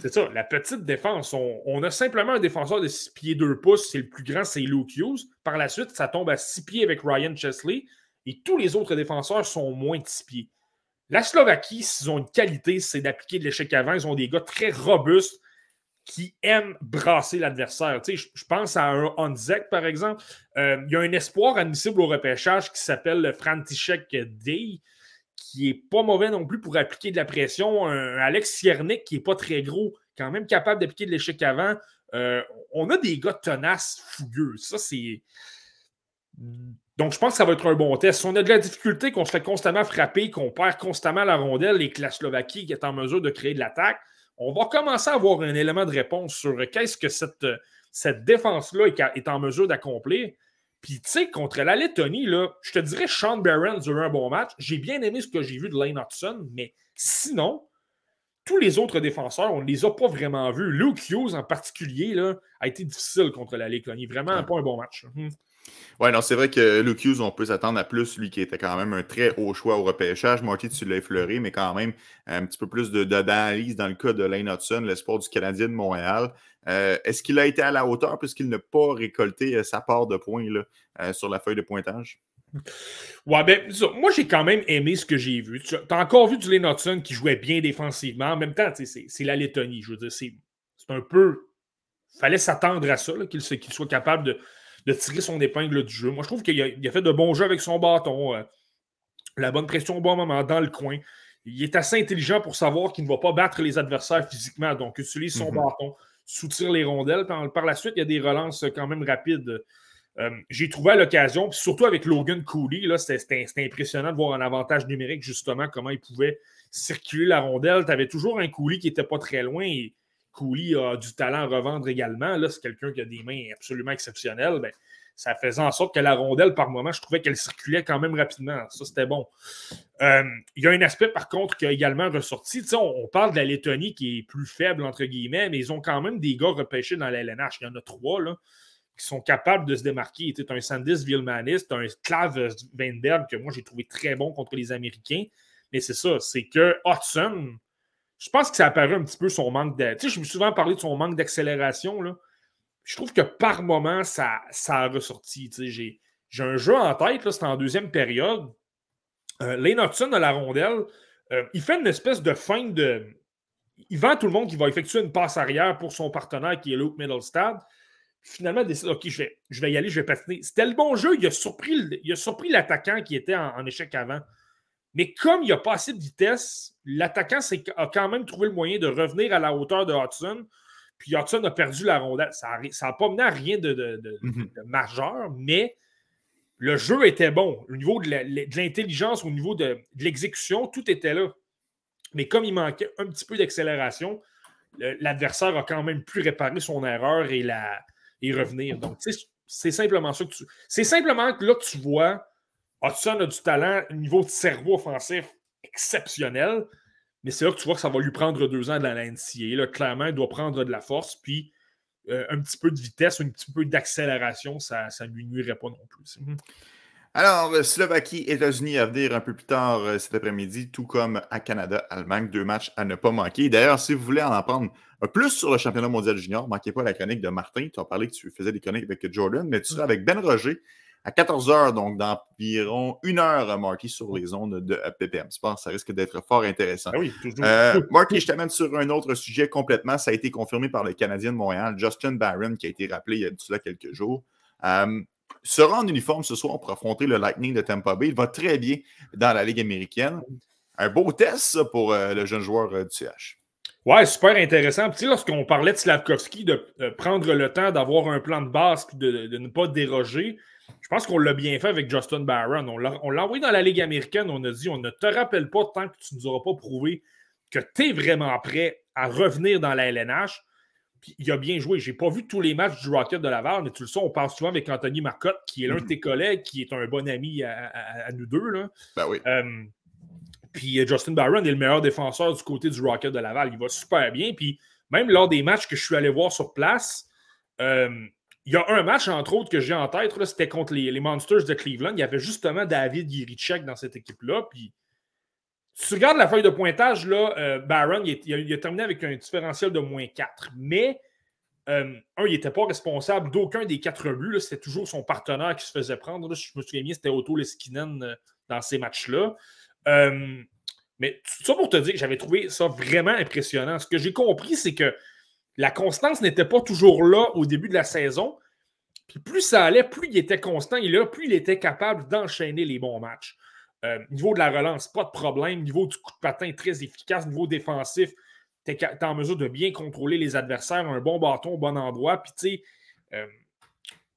C'est ça, la petite défense. On, a simplement un défenseur de 6 pieds 2 pouces. C'est le plus grand, c'est Luke Hughes. Par la suite, ça tombe à 6 pieds avec Ryan Chesley. Et tous les autres défenseurs sont moins de 6 pieds. La Slovaquie, s'ils ont une qualité, c'est d'appliquer de l'échec avant. Ils ont des gars très robustes qui aiment brasser l'adversaire. Tu sais, je pense à un Onzek, par exemple. Euh, il y a un espoir admissible au repêchage qui s'appelle František Day, qui n'est pas mauvais non plus pour appliquer de la pression. Un Alex Siernik, qui n'est pas très gros, quand même capable d'appliquer de l'échec avant. Euh, on a des gars tenaces, fougueux. Ça, c'est donc, je pense que ça va être un bon test. Si on a de la difficulté, qu'on se fait constamment frapper, qu'on perd constamment la rondelle et que la Slovaquie est en mesure de créer de l'attaque, on va commencer à avoir un élément de réponse sur qu'est-ce que cette, cette défense-là est, en mesure d'accomplir. Puis, tu sais, contre la Lettonie, là, je te dirais Sean Barron a eu un bon match. J'ai bien aimé ce que j'ai vu de Lane Hudson, mais sinon, tous les autres défenseurs, on ne les a pas vraiment vus. Luke Hughes, en particulier, là, a été difficile contre la Lettonie. Vraiment pas un bon match. Hum. Ouais, non, c'est vrai que Luke Hughes, on peut s'attendre à plus, lui qui était quand même un très haut choix au repêchage. Marty, tu l'as effleuré, mais quand même un petit peu plus d'analyse dans le cas de Lane Hudson, l'espoir du Canadien de Montréal. Euh, est-ce qu'il a été à la hauteur puisqu'il n'a pas récolté euh, sa part de points là, euh, sur la feuille de pointage? Ouais, ben, moi, j'ai quand même aimé ce que j'ai vu. Tu as encore vu du Lane Hudson qui jouait bien défensivement. En même temps, c'est la Lettonie. Je veux dire, c'est un peu. Fallait s'attendre à ça, qu'il soit capable de de tirer son épingle du jeu. Moi, je trouve qu'il a, fait de bons jeux avec son bâton, euh, la bonne pression au bon moment dans le coin. Il est assez intelligent pour savoir qu'il ne va pas battre les adversaires physiquement, donc utilise son mhm. bâton, soutire les rondelles. Par, la suite, il y a des relances quand même rapides. Euh, j'ai trouvé à l'occasion, surtout avec Logan Cooley, c'était impressionnant de voir un avantage numérique, justement, comment il pouvait circuler la rondelle. Tu avais toujours un Cooley qui n'était pas très loin et Cooley a du talent à revendre également. Là, c'est quelqu'un qui a des mains absolument exceptionnelles. Ben, ça faisait en sorte que la rondelle, par moment, je trouvais qu'elle circulait quand même rapidement. Ça, c'était bon. Euh, il y a un aspect, par contre, qui a également ressorti. On, parle de la Lettonie qui est plus faible, entre guillemets, mais ils ont quand même des gars repêchés dans la LNH. Il y en a trois là, qui sont capables de se démarquer. Tu un Sandis Vilmanis, tu un Klav Weinberg, que moi, j'ai trouvé très bon contre les Américains. Mais c'est ça, c'est que Hudson, je pense que ça apparu un petit peu son manque de. Tu sais, je me suis souvent parlé de son manque d'accélération. Là. Je trouve que par moment, ça, ça a ressorti. Tu sais, j'ai, un jeu en tête, c'est en deuxième période. Euh, Lane Hudson à la rondelle, euh, il fait une espèce de fin de. Il vend tout le monde qui va effectuer une passe arrière pour son partenaire qui est Luke Middlestad. Finalement, il décide OK, je vais, je vais y aller, je vais patiner. C'était le bon jeu. Il a surpris, il a surpris l'attaquant qui était en échec avant. Mais comme il n'y a pas assez de vitesse, l'attaquant a quand même trouvé le moyen de revenir à la hauteur de Hudson. Puis Hudson a perdu la rondelle. Ça n'a pas mené à rien de, mhm. majeur, mais le jeu était bon. Au niveau de l'intelligence, au niveau de, l'exécution, tout était là. Mais comme il manquait un petit peu d'accélération, l'adversaire a quand même pu réparer son erreur et, la, et revenir. Donc, c'est simplement ça que tu. C'est simplement que là, tu vois Hudson a du talent, un niveau de cerveau offensif exceptionnel, Mais c'est là que tu vois que ça va lui prendre deux ans de la NCA. Là, clairement, il doit prendre de la force, puis euh, un petit peu de vitesse un petit peu d'accélération, ça ne lui nuirait pas non plus. Mhm. Alors, euh, Slovaquie, États-Unis à venir un peu plus tard euh, cet après-midi, tout comme à Canada, Allemagne, deux matchs à ne pas manquer. D'ailleurs, si vous voulez en apprendre plus sur le championnat mondial junior, ne manquez pas la chronique de Martin. Tu as parlé que tu faisais des chroniques avec Jordan, mais tu seras avec Ben Roger à 14h, donc d'environ une heure, Marky, sur les ondes de PPM Sport. Ça risque d'être fort intéressant. Ah oui, toujours. Euh, Marky, je t'amène sur un autre sujet complètement. Ça a été confirmé par le Canadien de Montréal, Justin Barron, qui a été rappelé il y a cela quelques jours. Euh, sera en uniforme ce soir pour affronter le Lightning de Tampa Bay. Il va très bien dans la Ligue américaine. Un beau test pour euh, le jeune joueur du CH. Ouais, super intéressant. Puis, lorsqu'on parlait de Slavkovski, de, prendre le temps d'avoir un plan de base et de, ne pas déroger, je pense qu'on l'a bien fait avec Justin Barron. On l'a envoyé dans la Ligue américaine. On a dit on ne te rappelle pas tant que tu ne nous auras pas prouvé que tu es vraiment prêt à revenir dans la LNH. Puis il a bien joué. Je n'ai pas vu tous les matchs du Rocket de Laval, mais tu le sais, on parle souvent avec Anthony Marcotte, qui est l'un de tes collègues, qui est un bon ami à, nous deux. Là. Ben oui. Euh, puis Justin Barron est le meilleur défenseur du côté du Rocket de Laval. Il va super bien. Puis même lors des matchs que je suis allé voir sur place, euh, il y a un match, entre autres, que j'ai en tête, c'était contre les, Monsters de Cleveland. Il y avait justement David Yirichek dans cette équipe-là. Puis, si tu regardes la feuille de pointage, là, euh, Barron, il, a, terminé avec un différentiel de moins 4. Mais, euh, un, il n'était pas responsable d'aucun des quatre buts. C'était toujours son partenaire qui se faisait prendre. je me souviens bien, c'était Otto Leskinen euh, dans ces matchs-là. mais ça pour te dire que j'avais trouvé ça vraiment impressionnant. Ce que j'ai compris, c'est que la constance n'était pas toujours là au début de la saison. Puis plus ça allait, plus il était constant et là, plus il était capable d'enchaîner les bons matchs. Euh, niveau de la relance, pas de problème. Niveau du coup de patin, très efficace. Niveau défensif, tu es, en mesure de bien contrôler les adversaires, un bon bâton au bon endroit. Puis tu sais, euh,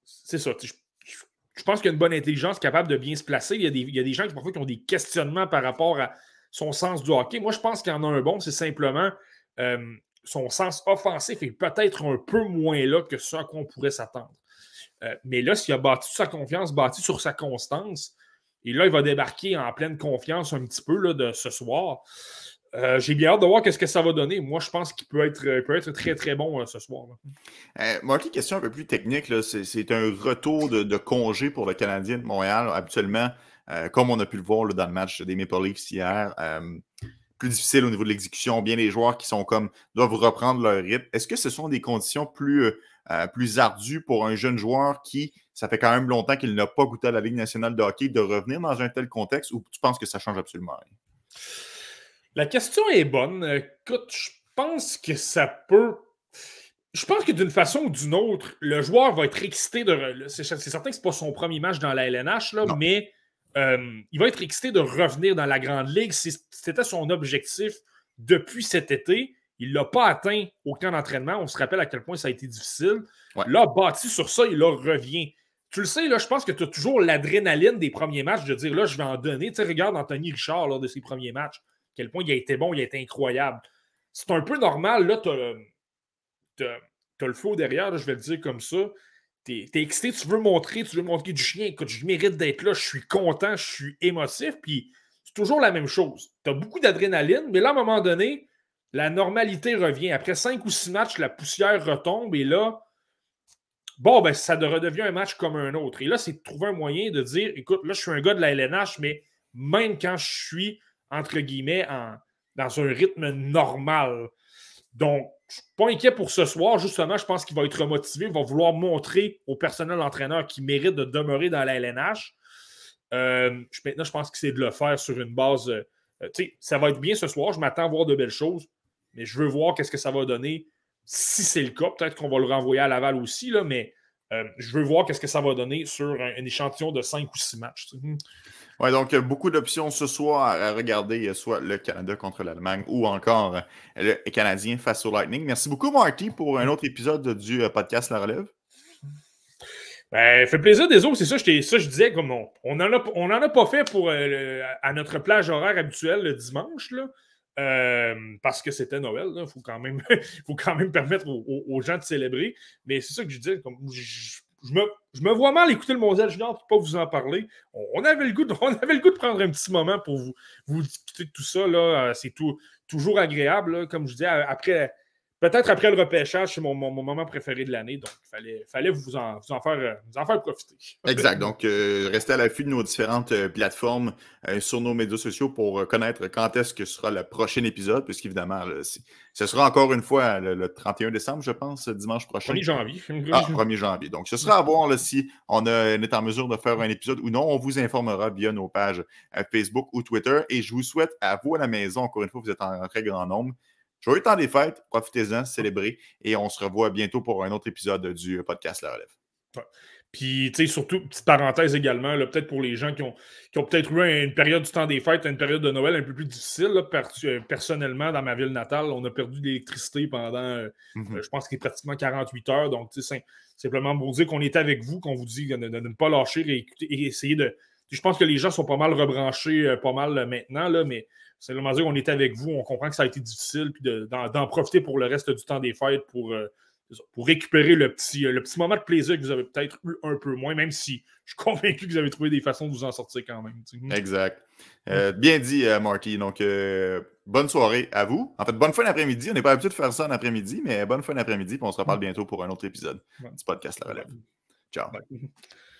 c'est ça. Je pense qu'il y a une bonne intelligence capable de bien se placer. Il y a des, gens qui, parfois, qui ont des questionnements par rapport à son sens du hockey. Moi, je pense qu'il y en a un bon, c'est simplement euh, son sens offensif est peut-être un peu moins là que ce à quoi on pourrait s'attendre. Euh, mais là, s'il a bâti sa confiance, bâti sur sa constance, et là, il va débarquer en pleine confiance un petit peu là, de ce soir. Euh, j'ai bien hâte de voir ce que ça va donner. Moi, je pense qu'il peut être, peut être très, très bon euh, ce soir. Moi, une question un peu plus technique. C'est un retour de, congé pour le Canadien de Montréal. Habituellement, comme on a pu le voir dans le match des Maple Leafs hier, plus difficile au niveau de l'exécution, bien les joueurs qui sont comme doivent reprendre leur rythme. Est-ce que ce sont des conditions plus, euh, euh, plus ardues pour un jeune joueur qui, ça fait quand même longtemps qu'il n'a pas goûté à la Ligue nationale de hockey, de revenir dans un tel contexte ou tu penses que ça change absolument rien? La question est bonne. Écoute, je pense que ça peut. Je pense que d'une façon ou d'une autre, le joueur va être excité de. C'est certain que ce n'est pas son premier match dans la LNH, là, mais euh, il va être excité de revenir dans la Grande Ligue. C'était son objectif depuis cet été. Il ne l'a pas atteint au camp d'entraînement. On se rappelle à quel point ça a été difficile. Là, bâti sur ça, il revient. Tu le sais, là, je pense que tu as toujours l'adrénaline des premiers matchs de dire là, je vais en donner. Tu sais, regarde Anthony Richard lors de ses premiers matchs. À quel point il a été bon, il a été incroyable. C'est un peu normal. Là, tu as, le feu derrière, je vais le dire comme ça. T'es es excité, tu veux montrer, tu veux montrer du chien. Écoute, je mérite d'être là, je suis content, je suis émotif. Puis c'est toujours la même chose. Tu as beaucoup d'adrénaline, mais là, à un moment donné, la normalité revient. Après cinq ou six matchs, la poussière retombe et là, bon, ben, ça redevient un match comme un autre. Et là, c'est de trouver un moyen de dire écoute, là, je suis un gars de la LNH, mais même quand je suis, entre guillemets, en, dans un rythme normal. Donc, je ne suis pas inquiet pour ce soir. Justement, je pense qu'il va être motivé. Il va vouloir montrer au personnel entraîneur qu'il mérite de demeurer dans la LNH. Euh, maintenant, je pense que c'est de le faire sur une base. Euh, sais, ça va être bien ce soir. Je m'attends à voir de belles choses. Mais je veux voir qu'est-ce que ça va donner si c'est le cas. Peut-être qu'on va le renvoyer à Laval aussi, là, mais euh, je veux voir qu'est-ce que ça va donner sur un, échantillon de 5 ou 6 matchs. Oui, donc beaucoup d'options ce soir à regarder, euh, soit le Canada contre l'Allemagne ou encore euh, le Canadien face au Lightning. Merci beaucoup, Marty, pour un autre épisode du euh, podcast La Relève. Ben, fait plaisir des autres, c'est ça, ça, je disais, comme on n'en a, a pas fait pour à notre plage horaire habituelle le dimanche, là, parce que c'était Noël. Il faut, quand même, faut quand même permettre aux, gens de célébrer. Mais c'est ça que je disais, comme, je, me, vois mal écouter le Mondial Junior pour ne pas vous en parler. On, avait le goût de, on avait le goût de prendre un petit moment pour vous, discuter de tout ça. Euh, c'est toujours agréable. Comme je disais, après Peut-être après le repêchage, c'est mon, moment préféré de l'année, donc il fallait, fallait vous, en, vous, en faire, euh, vous en faire profiter. Exact. Donc, euh, restez à l'affût de nos différentes euh, plateformes sur nos médias sociaux pour connaître quand est-ce que sera le prochain épisode, puisqu'évidemment, ce sera encore une fois le, 31 décembre, je pense, dimanche prochain. 1er janvier. Ah, 1er janvier. Donc, ce sera à voir si on, est en mesure de faire un épisode ou non. On vous informera via nos pages Facebook ou Twitter. Et je vous souhaite à vous à la maison, encore une fois, vous êtes en très grand nombre Joyeux temps des fêtes, profitez-en, célébrez, et on se revoit bientôt pour un autre épisode du podcast La Relève. Puis, tu sais, surtout, petite parenthèse également, peut-être pour les gens qui ont, qui ont peut-être eu une période du temps des fêtes, une période de Noël un peu plus difficile. Euh, personnellement, dans ma ville natale, on a perdu l'électricité pendant, euh, mm-hmm. euh, je pense qu'il est pratiquement 48 heures. Donc, tu sais, simplement pour vous dire qu'on est avec vous, qu'on vous dit de, ne pas lâcher et, et, essayer de. Je pense que les gens sont pas mal rebranchés, pas mal maintenant, là, mais c'est le dire qu'on est avec vous, on comprend que ça a été difficile, puis d'en profiter pour le reste du temps des fêtes pour, euh, pour récupérer le petit, euh, le petit moment de plaisir que vous avez peut-être eu un peu moins, même si je suis convaincu que vous avez trouvé des façons de vous en sortir quand même. Exact. Euh, bien dit, Marty. Donc, bonne soirée à vous. En fait, bonne fin d'après-midi. On n'est pas habitué de faire ça en après-midi, mais bonne fin d'après-midi, puis on se reparle bientôt pour un autre épisode du podcast La Relève. Ciao.